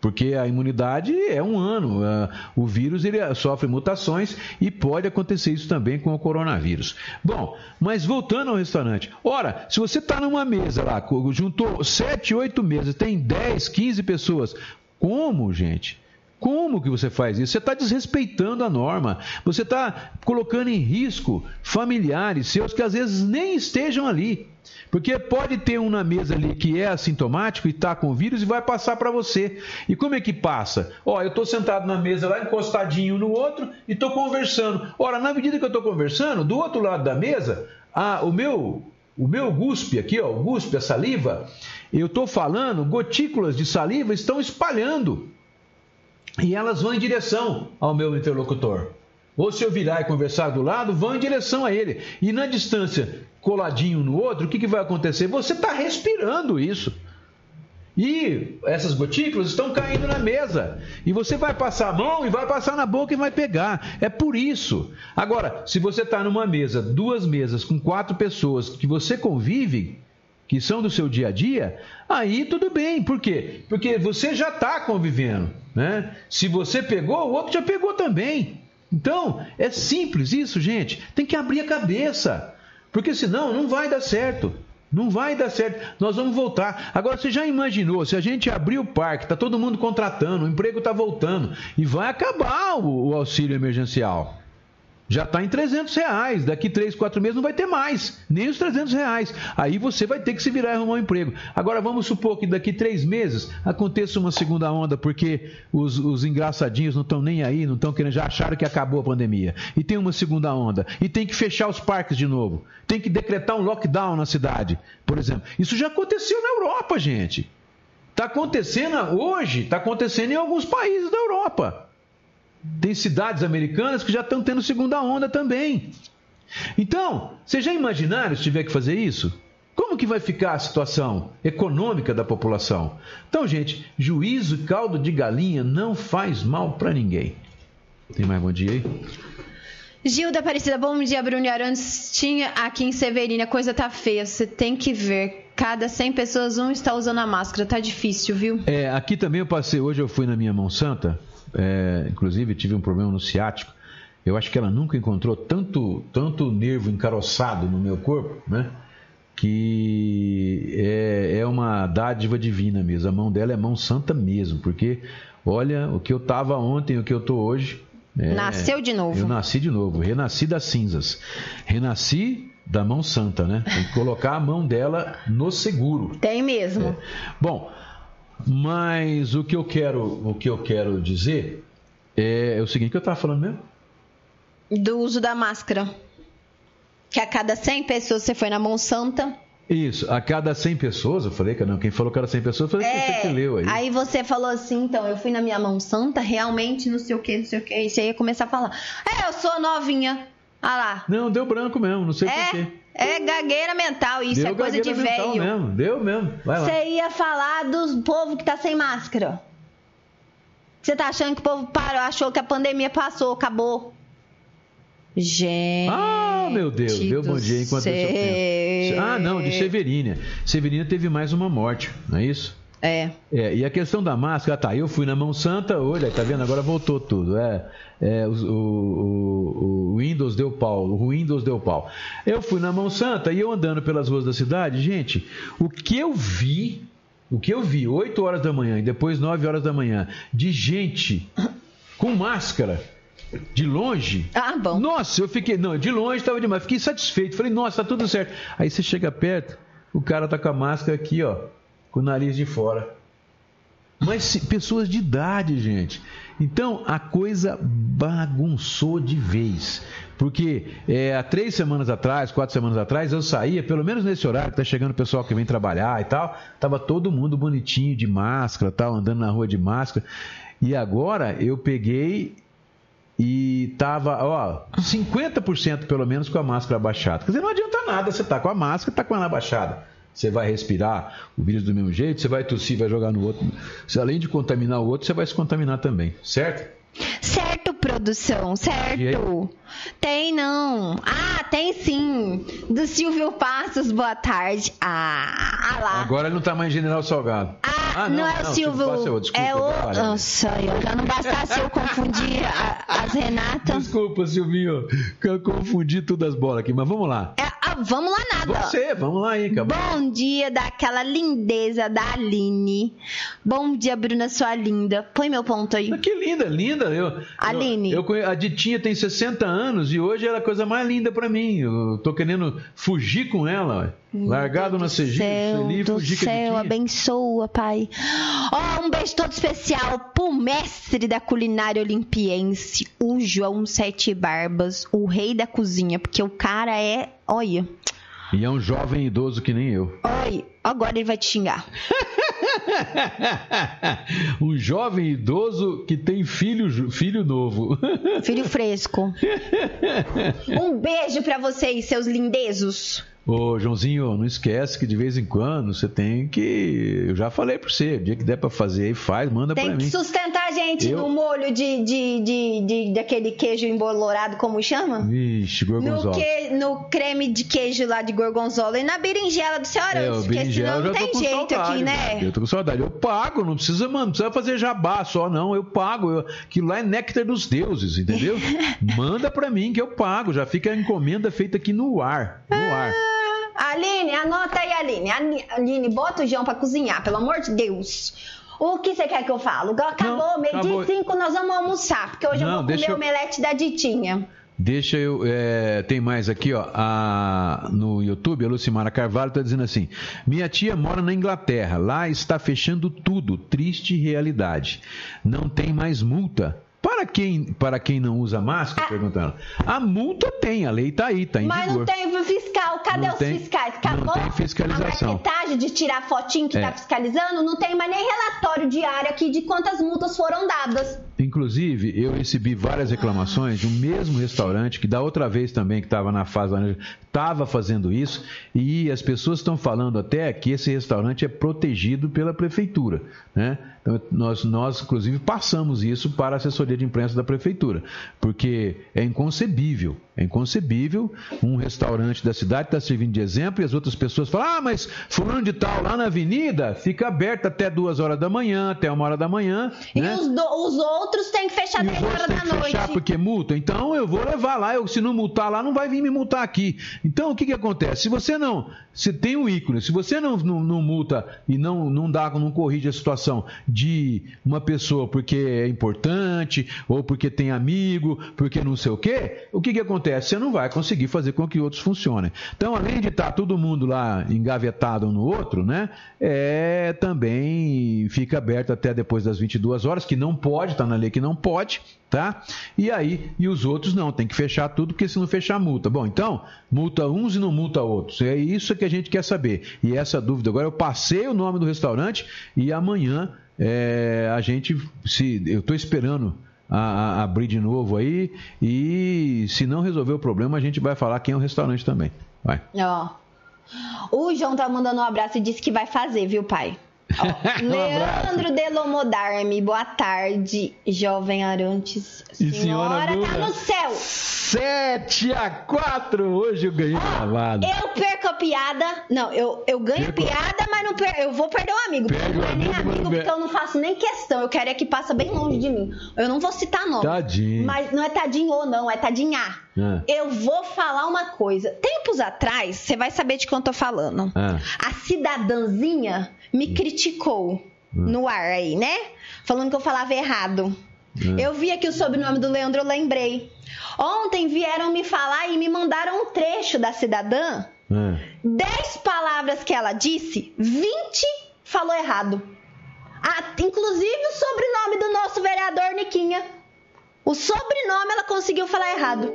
Porque a imunidade é um ano. ah, O vírus ele sofre mutações e pode acontecer isso também com o coronavírus. Bom, mas voltando ao restaurante. Ora, se você está numa mesa lá, juntou 7, 8 mesas, tem 10, 15 pessoas. Como, gente? Como que você faz isso? Você está desrespeitando a norma. Você está colocando em risco familiares seus que às vezes nem estejam ali. Porque pode ter um na mesa ali que é assintomático e está com vírus e vai passar para você. E como é que passa? Ó, eu estou sentado na mesa lá, encostadinho no outro e estou conversando. Ora, na medida que eu estou conversando, do outro lado da mesa, o meu o meu guspe aqui, ó, o guspe, a saliva, eu estou falando, gotículas de saliva estão espalhando e elas vão em direção ao meu interlocutor. Ou se eu virar e conversar do lado, vão em direção a ele. E na distância, coladinho no outro, o que, que vai acontecer? Você está respirando isso. E essas gotículas estão caindo na mesa. E você vai passar a mão e vai passar na boca e vai pegar. É por isso. Agora, se você está numa mesa, duas mesas com quatro pessoas que você convive, que são do seu dia a dia, aí tudo bem. Por quê? Porque você já está convivendo. Né? Se você pegou, o outro já pegou também. Então, é simples isso, gente. Tem que abrir a cabeça. Porque senão não vai dar certo. Não vai dar certo. Nós vamos voltar. Agora, você já imaginou, se a gente abrir o parque, está todo mundo contratando, o emprego está voltando, e vai acabar o, o auxílio emergencial. Já está em 300 reais. Daqui 3, 4 meses não vai ter mais. Nem os 300 reais. Aí você vai ter que se virar e arrumar um emprego. Agora vamos supor que daqui 3 meses aconteça uma segunda onda porque os, os engraçadinhos não estão nem aí, não estão querendo, já acharam que acabou a pandemia. E tem uma segunda onda. E tem que fechar os parques de novo. Tem que decretar um lockdown na cidade, por exemplo. Isso já aconteceu na Europa, gente. Está acontecendo hoje, está acontecendo em alguns países da Europa. Tem cidades americanas que já estão tendo segunda onda também. Então, vocês já imaginaram se tiver que fazer isso? Como que vai ficar a situação econômica da população? Então, gente, juízo e caldo de galinha não faz mal para ninguém. Tem mais bom dia aí? Gilda Aparecida, bom dia, Bruno e Arantes. Tinha aqui em Severina, a coisa tá feia, você tem que ver. Cada 100 pessoas, um está usando a máscara. Tá difícil, viu? É, aqui também eu passei, hoje eu fui na minha mão santa, é, inclusive tive um problema no ciático. Eu acho que ela nunca encontrou tanto, tanto nervo encaroçado no meu corpo, né? Que é, é uma dádiva divina mesmo. A mão dela é mão santa mesmo, porque olha, o que eu estava ontem, o que eu tô hoje. é- Nasceu de novo. Eu nasci de novo, renasci das cinzas. Renasci da mão santa, né? Tem que colocar a mão dela no seguro. Tem mesmo. Bom, mas o que eu quero, o que eu quero dizer é, o seguinte, que eu estava falando mesmo? Do uso da máscara. Que a cada 100 pessoas você foi na mão santa. Isso, a cada 100 pessoas, eu falei que não, quem falou que era 100 pessoas, eu falei que você que leu aí. você falou assim, então, eu fui na minha mão santa, realmente, não sei o que, não sei o que. E você ia começar a falar, é, eu sou novinha. Ah lá. Não, deu branco mesmo, não sei porquê. É, gagueira mental, isso deu é coisa de velho. mesmo, deu mesmo. Você ia falar do povo que tá sem máscara. Você tá achando que o povo parou, achou que a pandemia passou, acabou. Gente. Ah, meu Deus, deu bom dia enquanto eu céu. penso. Ah, não, de Severina. Severina teve mais uma morte, não é isso? É. É, e a questão da máscara, tá, eu fui na mão santa, olha, tá vendo? Agora voltou tudo. É, é, o, o- o Windows deu pau, o Windows deu pau. Eu fui na mão santa e eu andando pelas ruas da cidade, gente, o que eu vi, o que eu vi, 8 horas da manhã e depois 9 horas da manhã, de gente com máscara. De longe. Ah, bom. Nossa, eu fiquei. Não, de longe estava demais. Fiquei satisfeito. Falei, nossa, tá tudo certo. Aí você chega perto, o cara tá com a máscara aqui, ó, com o nariz de fora. Mas se- pessoas de idade, gente. Então a coisa bagunçou de vez. Porque é, há três semanas atrás, quatro semanas atrás, eu saía, pelo menos nesse horário tá chegando o pessoal que vem trabalhar e tal, tava todo mundo bonitinho de máscara, tal, andando na rua de máscara. E agora eu peguei e tava, ó, 50% pelo menos com a máscara abaixada. Quer dizer, não adianta nada você tá com a máscara, tá com ela abaixada. Você vai respirar o vírus do mesmo jeito, você vai tossir, vai jogar no outro. Se além de contaminar o outro, você vai se contaminar também, certo? Certo, produção, certo. Tem não. Ah, tem sim. Do Silvio Passos, boa tarde. Ah, ah lá. Agora não tá mais General Salgado. Ah, não, é o Silvio. Passos é desculpa, é o. trabalho. Nossa, eu já não bastasse eu confundir a- as Renatas. Desculpa, Silvinho, que eu confundi todas as bolas aqui, mas vamos lá. Ah, vamos lá nada. Você, vamos lá acabou. Bom dia daquela lindeza da Aline. Bom dia, Bruna, sua linda. Põe meu ponto aí. Que linda, linda. Eu, Aline. Eu, eu a Ditinha tem 60 anos e hoje ela é a coisa mais linda pra mim. Eu tô querendo fugir com ela. Largado na céu feliz, do fugir céu, abençoa, pai. Ó, um beijo todo especial pro mestre da culinária olimpiense, o João Sete Barbas, o rei da cozinha, porque o cara é, olha, E é um jovem idoso que nem eu. olha, agora ele vai te xingar. um jovem idoso que tem filho, filho novo. Filho fresco. Um beijo pra vocês, seus lindezos. Ô, Joãozinho, não esquece que de vez em quando você tem que. Eu já falei pra você, o dia que der pra fazer aí, faz, manda Tem pra que mim. sustentar a gente Eu- no molho de, de, de, de- daquele queijo embolorado, como chama? No, gorgonzola. que, no creme de queijo lá de gorgonzola e na berinjela do seu É, Arantes, porque senão não tem jeito saudade, aqui, né? Eu tô com saudade. Eu pago, não precisa, mano, não precisa fazer jabá só, não. Eu pago. Eu, aquilo lá é néctar dos deuses, entendeu? Manda pra mim que eu pago. Já fica a encomenda feita aqui no ar. No ar. Aline, anota aí, Aline. Aline, bota o João pra cozinhar, pelo amor de Deus. O que você quer que eu falo? Acabou, meio acabou. de cinco, nós vamos almoçar, porque hoje eu Não, vou comer eu- omelete da Ditinha. Deixa eu. é, tem mais aqui, ó. a- no YouTube, a Lucimara Carvalho está dizendo assim: Minha tia mora na Inglaterra. Lá está fechando tudo. Triste realidade. Não tem mais multa. Para quem, para quem não usa máscara, perguntando. A multa tem, a lei está aí, está em Mas vigor. não tem cadê Não os tem- fiscais? não Acabou tem fiscalização. a marketagem de tirar fotinho que É. tá fiscalizando? Não tem mais nem relatório diário aqui de quantas multas foram dadas. Inclusive, eu recebi várias reclamações de um mesmo restaurante que da outra vez também que estava na fase estava fazendo isso e as pessoas estão falando até que esse restaurante é protegido pela prefeitura, né? Então, nós, nós inclusive passamos isso para a assessoria de imprensa da prefeitura, porque é inconcebível, é inconcebível um restaurante da cidade estar servindo de exemplo e as outras pessoas falam, ah, mas fulano de tal lá na avenida fica aberto até duas horas da manhã, até uma hora da manhã, E né? os, do- os outros têm que fechar 10 horas da noite. fechar porque multa. Então eu vou levar lá. Eu, se não multar lá, não vai vir me multar aqui. Então o que, que acontece? Se você não. Se tem um ícone, se você não, não, não multa e não, não dá, não corrige a situação de uma pessoa porque é importante, ou porque tem amigo, porque não sei o quê, o que, que acontece? Você não vai conseguir fazer com que outros funcionem. Então, além de estar todo mundo lá engavetado no outro, né? É, também fica aberto até depois das 22 horas, que não pode, está na lei que não pode, tá? E aí, e os outros não, tem que fechar tudo, porque se não fechar, multa. Bom, então, multa uns e não multa outros. É isso que a gente quer saber. E essa dúvida agora, eu passei o nome do restaurante e amanhã é, a gente, se eu estou esperando a, a- abrir de novo aí, e se não resolver o problema, a gente vai falar quem é o restaurante também. Vai. Ó. O João tá mandando um abraço e disse que vai fazer, viu, pai? Ó, Um Leandro Delomodarme, boa tarde, jovem Arantes. E senhora tá Lula? no céu. 7 a 4 hoje eu ganhei gravado. Eu perco a piada. Não, eu, eu ganho a piada, mas não per... eu vou perder o amigo. Perde não é nem amigo, porque per- eu não faço nem questão. Eu quero é que passa bem longe de mim. Eu não vou citar nome. Tadinho. Mas não é tadinho ou não, é tadinha. Ah. Eu vou falar uma coisa. Tempos atrás, você vai saber de quem eu tô falando. Ah. A cidadãzinha me criticou no ar aí, né? Falando que eu falava errado. Ah. Eu vi aqui o sobrenome do Leandro, eu lembrei. Ontem vieram me falar e me mandaram um trecho da cidadã. Ah. 10 palavras que ela disse, 20 falou errado. Ah, inclusive o sobrenome do nosso vereador Niquinha. O sobrenome ela conseguiu falar errado.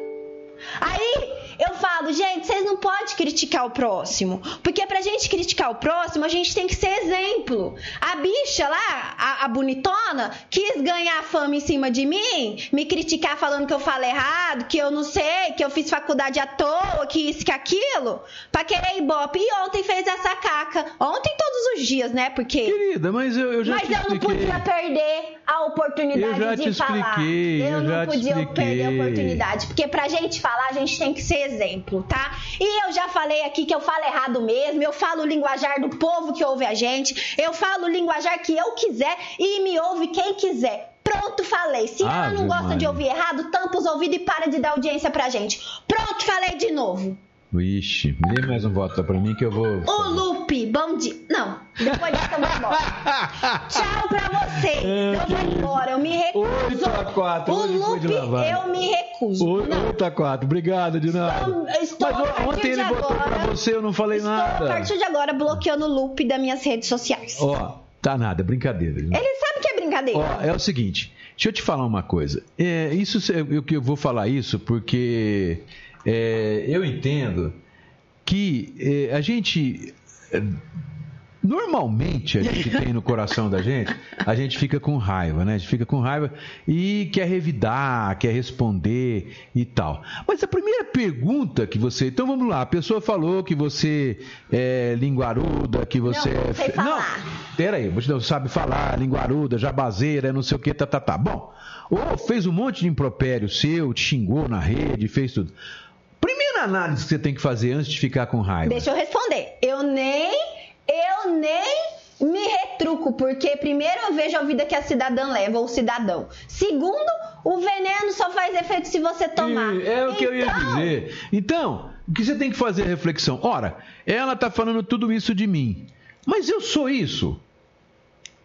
Aí eu falo, gente, vocês não podem criticar o próximo. Porque pra gente criticar o próximo, a gente tem que ser exemplo. A bicha lá, a, a bonitona, quis ganhar fama em cima de mim, me criticar falando que eu falo errado, que eu não sei, que eu fiz faculdade à toa, que isso, que aquilo, pra querer ibope. E ontem fez essa caca. Ontem todos os dias, né? Porque. Querida, mas eu, eu já Mas eu não podia perder a oportunidade Eu de falar. expliquei, eu não já te podia perder a expliquei. oportunidade. Porque pra gente falar, a gente tem que ser exemplo, tá? E eu já falei aqui que eu falo errado mesmo. Eu falo o linguajar do povo que ouve a gente. Eu falo o linguajar que eu quiser e me ouve quem quiser. Pronto, falei. Se ela não Ave gosta de Maria. ouvir errado, tampa os ouvidos e para de dar audiência pra gente. Pronto, falei de novo. Me dê mais um voto pra mim que eu vou. O Lupe, bom dia. Não, depois disso eu vou embora. Tchau pra vocês. Eu vou embora, eu me recuso. 8 a 4 O Lupe, eu me recuso. 8 a 4 obrigado, Dinaldo. Estou- estou, Mas a ontem ele de botou agora- pra você, eu não falei Estou, a nada. partir de agora, bloqueando o Lupe das minhas redes sociais. Ó, tá nada, é brincadeira. Ele sabe que é brincadeira. Ó, é o seguinte, deixa eu te falar uma coisa. É, isso eu que eu vou falar isso porque é, eu entendo que é, a gente é, normalmente a gente tem no coração da gente, a gente fica com raiva, né? A gente fica com raiva e quer revidar, quer responder e tal. Mas a primeira pergunta que você, então vamos lá, a pessoa falou que você é linguaruda, que você Não, não é sei fe- falar. não, Peraí, você não sabe falar, linguaruda, jabazeira, não sei o que, tá, tá, tá. Bom, ou fez um monte de impropério seu, te xingou na rede, fez tudo. Análise que você tem que fazer antes de ficar com raiva. Deixa eu responder. Eu nem, eu nem me retruco, porque primeiro eu vejo a vida que a cidadã leva, ou o cidadão. Segundo, o veneno só faz efeito se você tomar. E É o que eu ia Então, dizer. Então, o que você tem que fazer é reflexão. Ora, ela tá falando tudo isso de mim. Mas eu sou isso?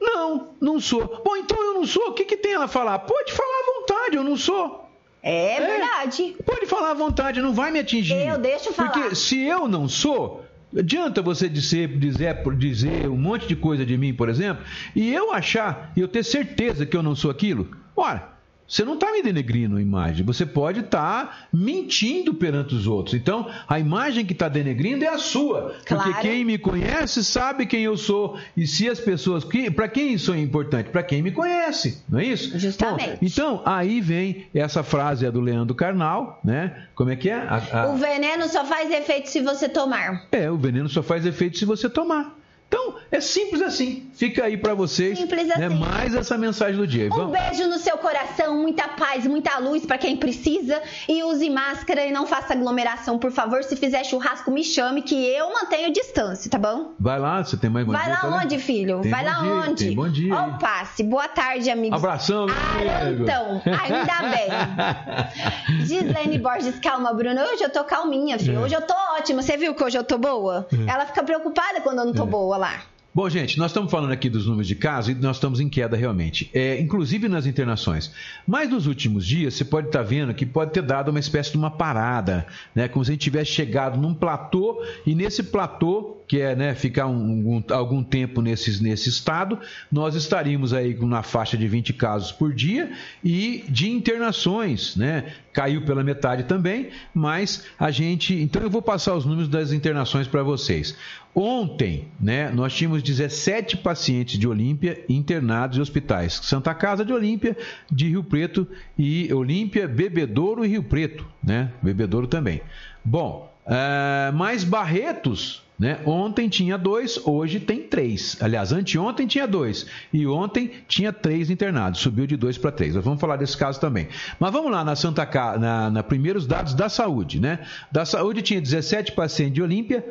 Não, não sou. Bom, então eu não sou. O que, que tem ela a falar? Pode falar à vontade, eu não sou. É verdade. Pode falar à vontade, não vai me atingir. Eu deixo falar. Porque se eu não sou, adianta você dizer, dizer, dizer um monte de coisa de mim, por exemplo, e eu achar, e eu ter certeza que eu não sou aquilo? Ora, você não está me denegrindo a imagem, você pode estar tá mentindo perante os outros. Então, a imagem que está denegrindo é a sua. Claro. Porque quem me conhece sabe quem eu sou. E se as pessoas. Para quem isso é importante? Para quem me conhece, não é isso? Justamente. Bom, então, aí vem essa frase é do Leandro Carnal, né? Como é que é? A, a... O veneno só faz efeito se você tomar. É, o veneno só faz efeito se você tomar. Então, é simples assim. Fica aí para vocês. Simples né, assim. Mais essa mensagem do dia. Um Vamos. beijo no seu coração, muita paz, muita luz para quem precisa. E use máscara e não faça aglomeração, por favor. Se fizer churrasco, me chame que eu mantenho distância, tá bom? Vai lá, você tem mais bom Vai dia, lá tá onde, filho? Tem Vai lá dia, onde? Tem bom dia. Ó o passe. Boa tarde, amigos. Abração, meu Então, ainda bem. Gislaine Borges, calma, Bruno. Hoje eu tô calminha, filho. É. Hoje eu tô ótima. Você viu que hoje eu tô boa? É. Ela fica preocupada quando eu não tô é. boa lá. Bom, gente, nós estamos falando aqui dos números de casos e nós estamos em queda realmente, é, inclusive nas internações. Mas nos últimos dias, você pode estar vendo que pode ter dado uma espécie de uma parada, né? como se a gente tivesse chegado num platô e nesse platô, que é né, ficar um, um, algum tempo nesse, nesse estado, nós estaríamos aí na faixa de 20 casos por dia e de internações, né? Caiu pela metade também, mas a gente. Então eu vou passar os números das internações para vocês. Ontem, né, nós tínhamos 17 pacientes de Olímpia internados em hospitais. Santa Casa de Olímpia, de Rio Preto e Olímpia, Bebedouro e Rio Preto, né? Bebedouro também. Bom, uh, mais Barretos, né? Ontem tinha dois, hoje tem três. Aliás, anteontem tinha dois e ontem tinha três internados. Subiu de dois para três. Nós vamos falar desse caso também. Mas vamos lá na Santa Casa, na, na primeiros dados da saúde, né? Da saúde tinha 17 pacientes de Olímpia,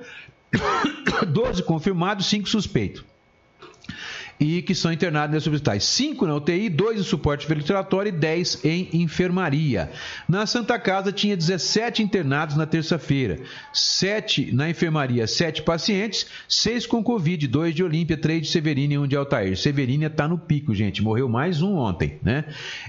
12 confirmados, 5 suspeitos. E que são internados nesses hospitais. 5 na UTI, 2 em suporte ventilatório e 10 em enfermaria. Na Santa Casa tinha 17 internados na terça-feira. 7 na enfermaria, 7 pacientes, 6 com Covid, 2 de Olímpia, 3 de Severina e 1 de Altair. Severina está no pico, gente. Morreu mais um ontem, né?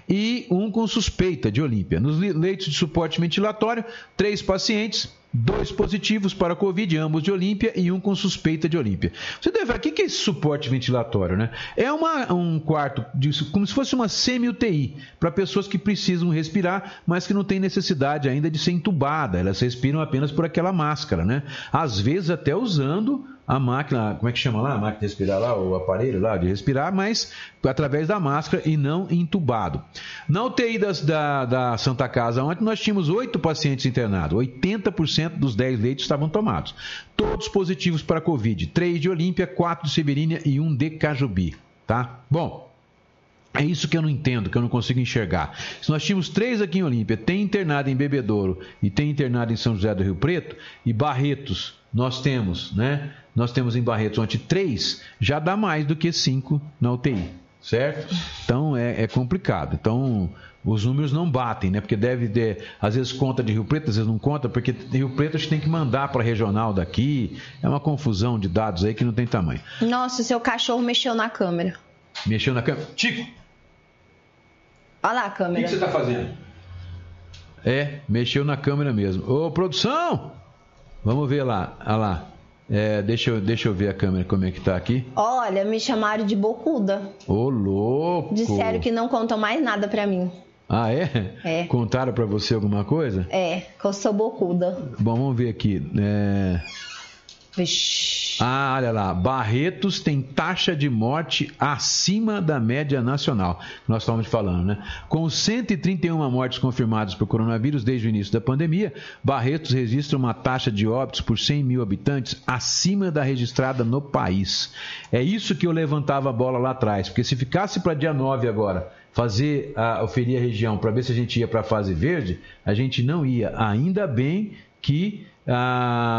E um com suspeita de Olímpia. Nos leitos de suporte ventilatório, 3 pacientes, dois positivos para Covid, ambos de Olímpia e um com suspeita de Olímpia. Você deve o que é esse suporte ventilatório, né? É uma, um quarto, de, como se fosse uma semi-UTI, para pessoas que precisam respirar, mas que não têm necessidade ainda de ser entubada, elas respiram apenas por aquela máscara, né? Às vezes até usando a máquina, como é que chama lá? A máquina de respirar lá, o aparelho lá de respirar, mas através da máscara e não entubado. Na UTI das, da, da Santa Casa ontem nós tínhamos oito pacientes internados, 80% dos 10 leitos estavam tomados. Todos positivos para Covid, três de Olímpia, quatro de Severina e um de Cajubi, tá? Bom, é isso que eu não entendo, que eu não consigo enxergar. Se nós tínhamos três aqui em Olímpia, tem internado em Bebedouro e tem internado em São José do Rio Preto, e Barretos nós temos, né? Nós temos em Barretos ontem três, já dá mais do que cinco na UTI, certo? Então é, é complicado. Então os números não batem, né? Porque deve ter, às vezes conta de Rio Preto, às vezes não conta, porque Rio Preto a gente tem que mandar para regional daqui. É uma confusão de dados aí que não tem tamanho. Nossa, seu cachorro mexeu na câmera. Mexeu na câmera? Tico! Olha lá a câmera. O que, você está fazendo? É, mexeu na câmera mesmo. Ô, produção! Vamos ver lá, olha lá. É, deixa, eu, deixa eu ver a câmera como é que tá aqui. Olha, me chamaram de bocuda. Ô, louco! Disseram que não contam mais nada pra mim. Ah, é? É. Contaram pra você alguma coisa? É, que eu sou bocuda. Bom, vamos ver aqui. É... Vixe. Ah, olha lá. Barretos tem taxa de morte acima da média nacional. Nós estamos falando, né? Com 131 mortes confirmadas por coronavírus desde o início da pandemia, Barretos registra uma taxa de óbitos por 100 mil habitantes acima da registrada no país. É isso que eu levantava a bola lá atrás, porque se ficasse para dia 9 agora fazer a, oferir a região para ver se a gente ia para a fase verde, a gente não ia. Ainda bem que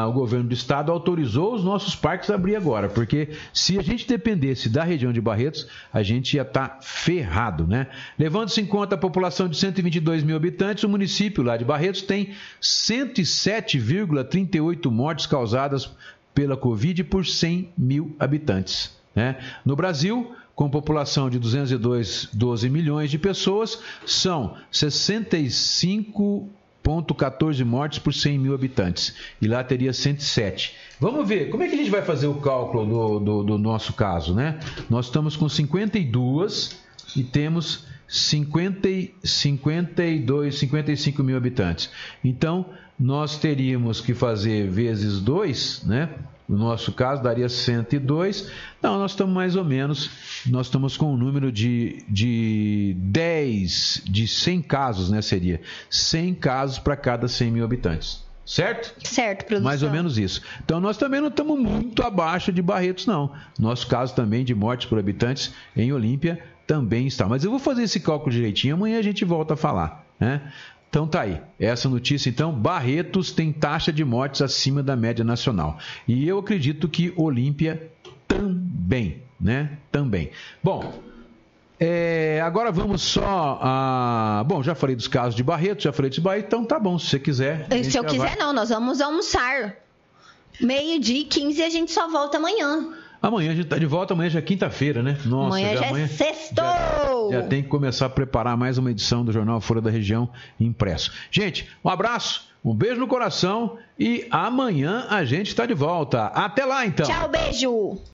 o governo do estado autorizou os nossos parques a abrir agora, porque se a gente dependesse da região de Barretos, a gente ia estar tá ferrado, né? Levando-se em conta a população de 122 mil habitantes, o município lá de Barretos tem 107,38 mortes causadas pela Covid por 100 mil habitantes. Né? No Brasil, com população de 202 12 milhões de pessoas, são 65 1,14 mortes por 100 mil habitantes. E lá teria 107. Vamos ver, como é que a gente vai fazer o cálculo do, do, do nosso caso, né? Nós estamos com 52 e temos 50, 52, 55 mil habitantes. Então, nós teríamos que fazer vezes 2, né? No nosso caso, daria 102. Não, nós estamos mais ou menos, nós estamos com um número de, de 10, de 100 casos, né? Seria 100 casos para cada 100 mil habitantes. Certo? Certo, produção. Mais ou menos isso. Então nós também não estamos muito abaixo de Barretos, não. Nosso caso também de mortes por habitantes em Olímpia também está. Mas eu vou fazer esse cálculo direitinho, amanhã a gente volta a falar. Né? Então tá aí. Essa notícia, então, Barretos tem taxa de mortes acima da média nacional. E eu acredito que Olímpia também, né? Também. Bom, é, agora vamos só a. Bom, já falei dos casos de Barreto, já falei dos Barreto, então tá bom, se você quiser. Se eu quiser, vai... não, nós vamos almoçar. Meio-dia e 15 e a gente só volta amanhã. Amanhã a gente tá de volta, amanhã já é quinta-feira, né? Nossa, amanhã já, já amanhã é sexto! Já, já, tem que começar a preparar mais uma edição do Jornal Folha da Região impresso. Gente, um abraço, um beijo no coração e amanhã a gente está de volta. Até lá, então! Tchau, beijo!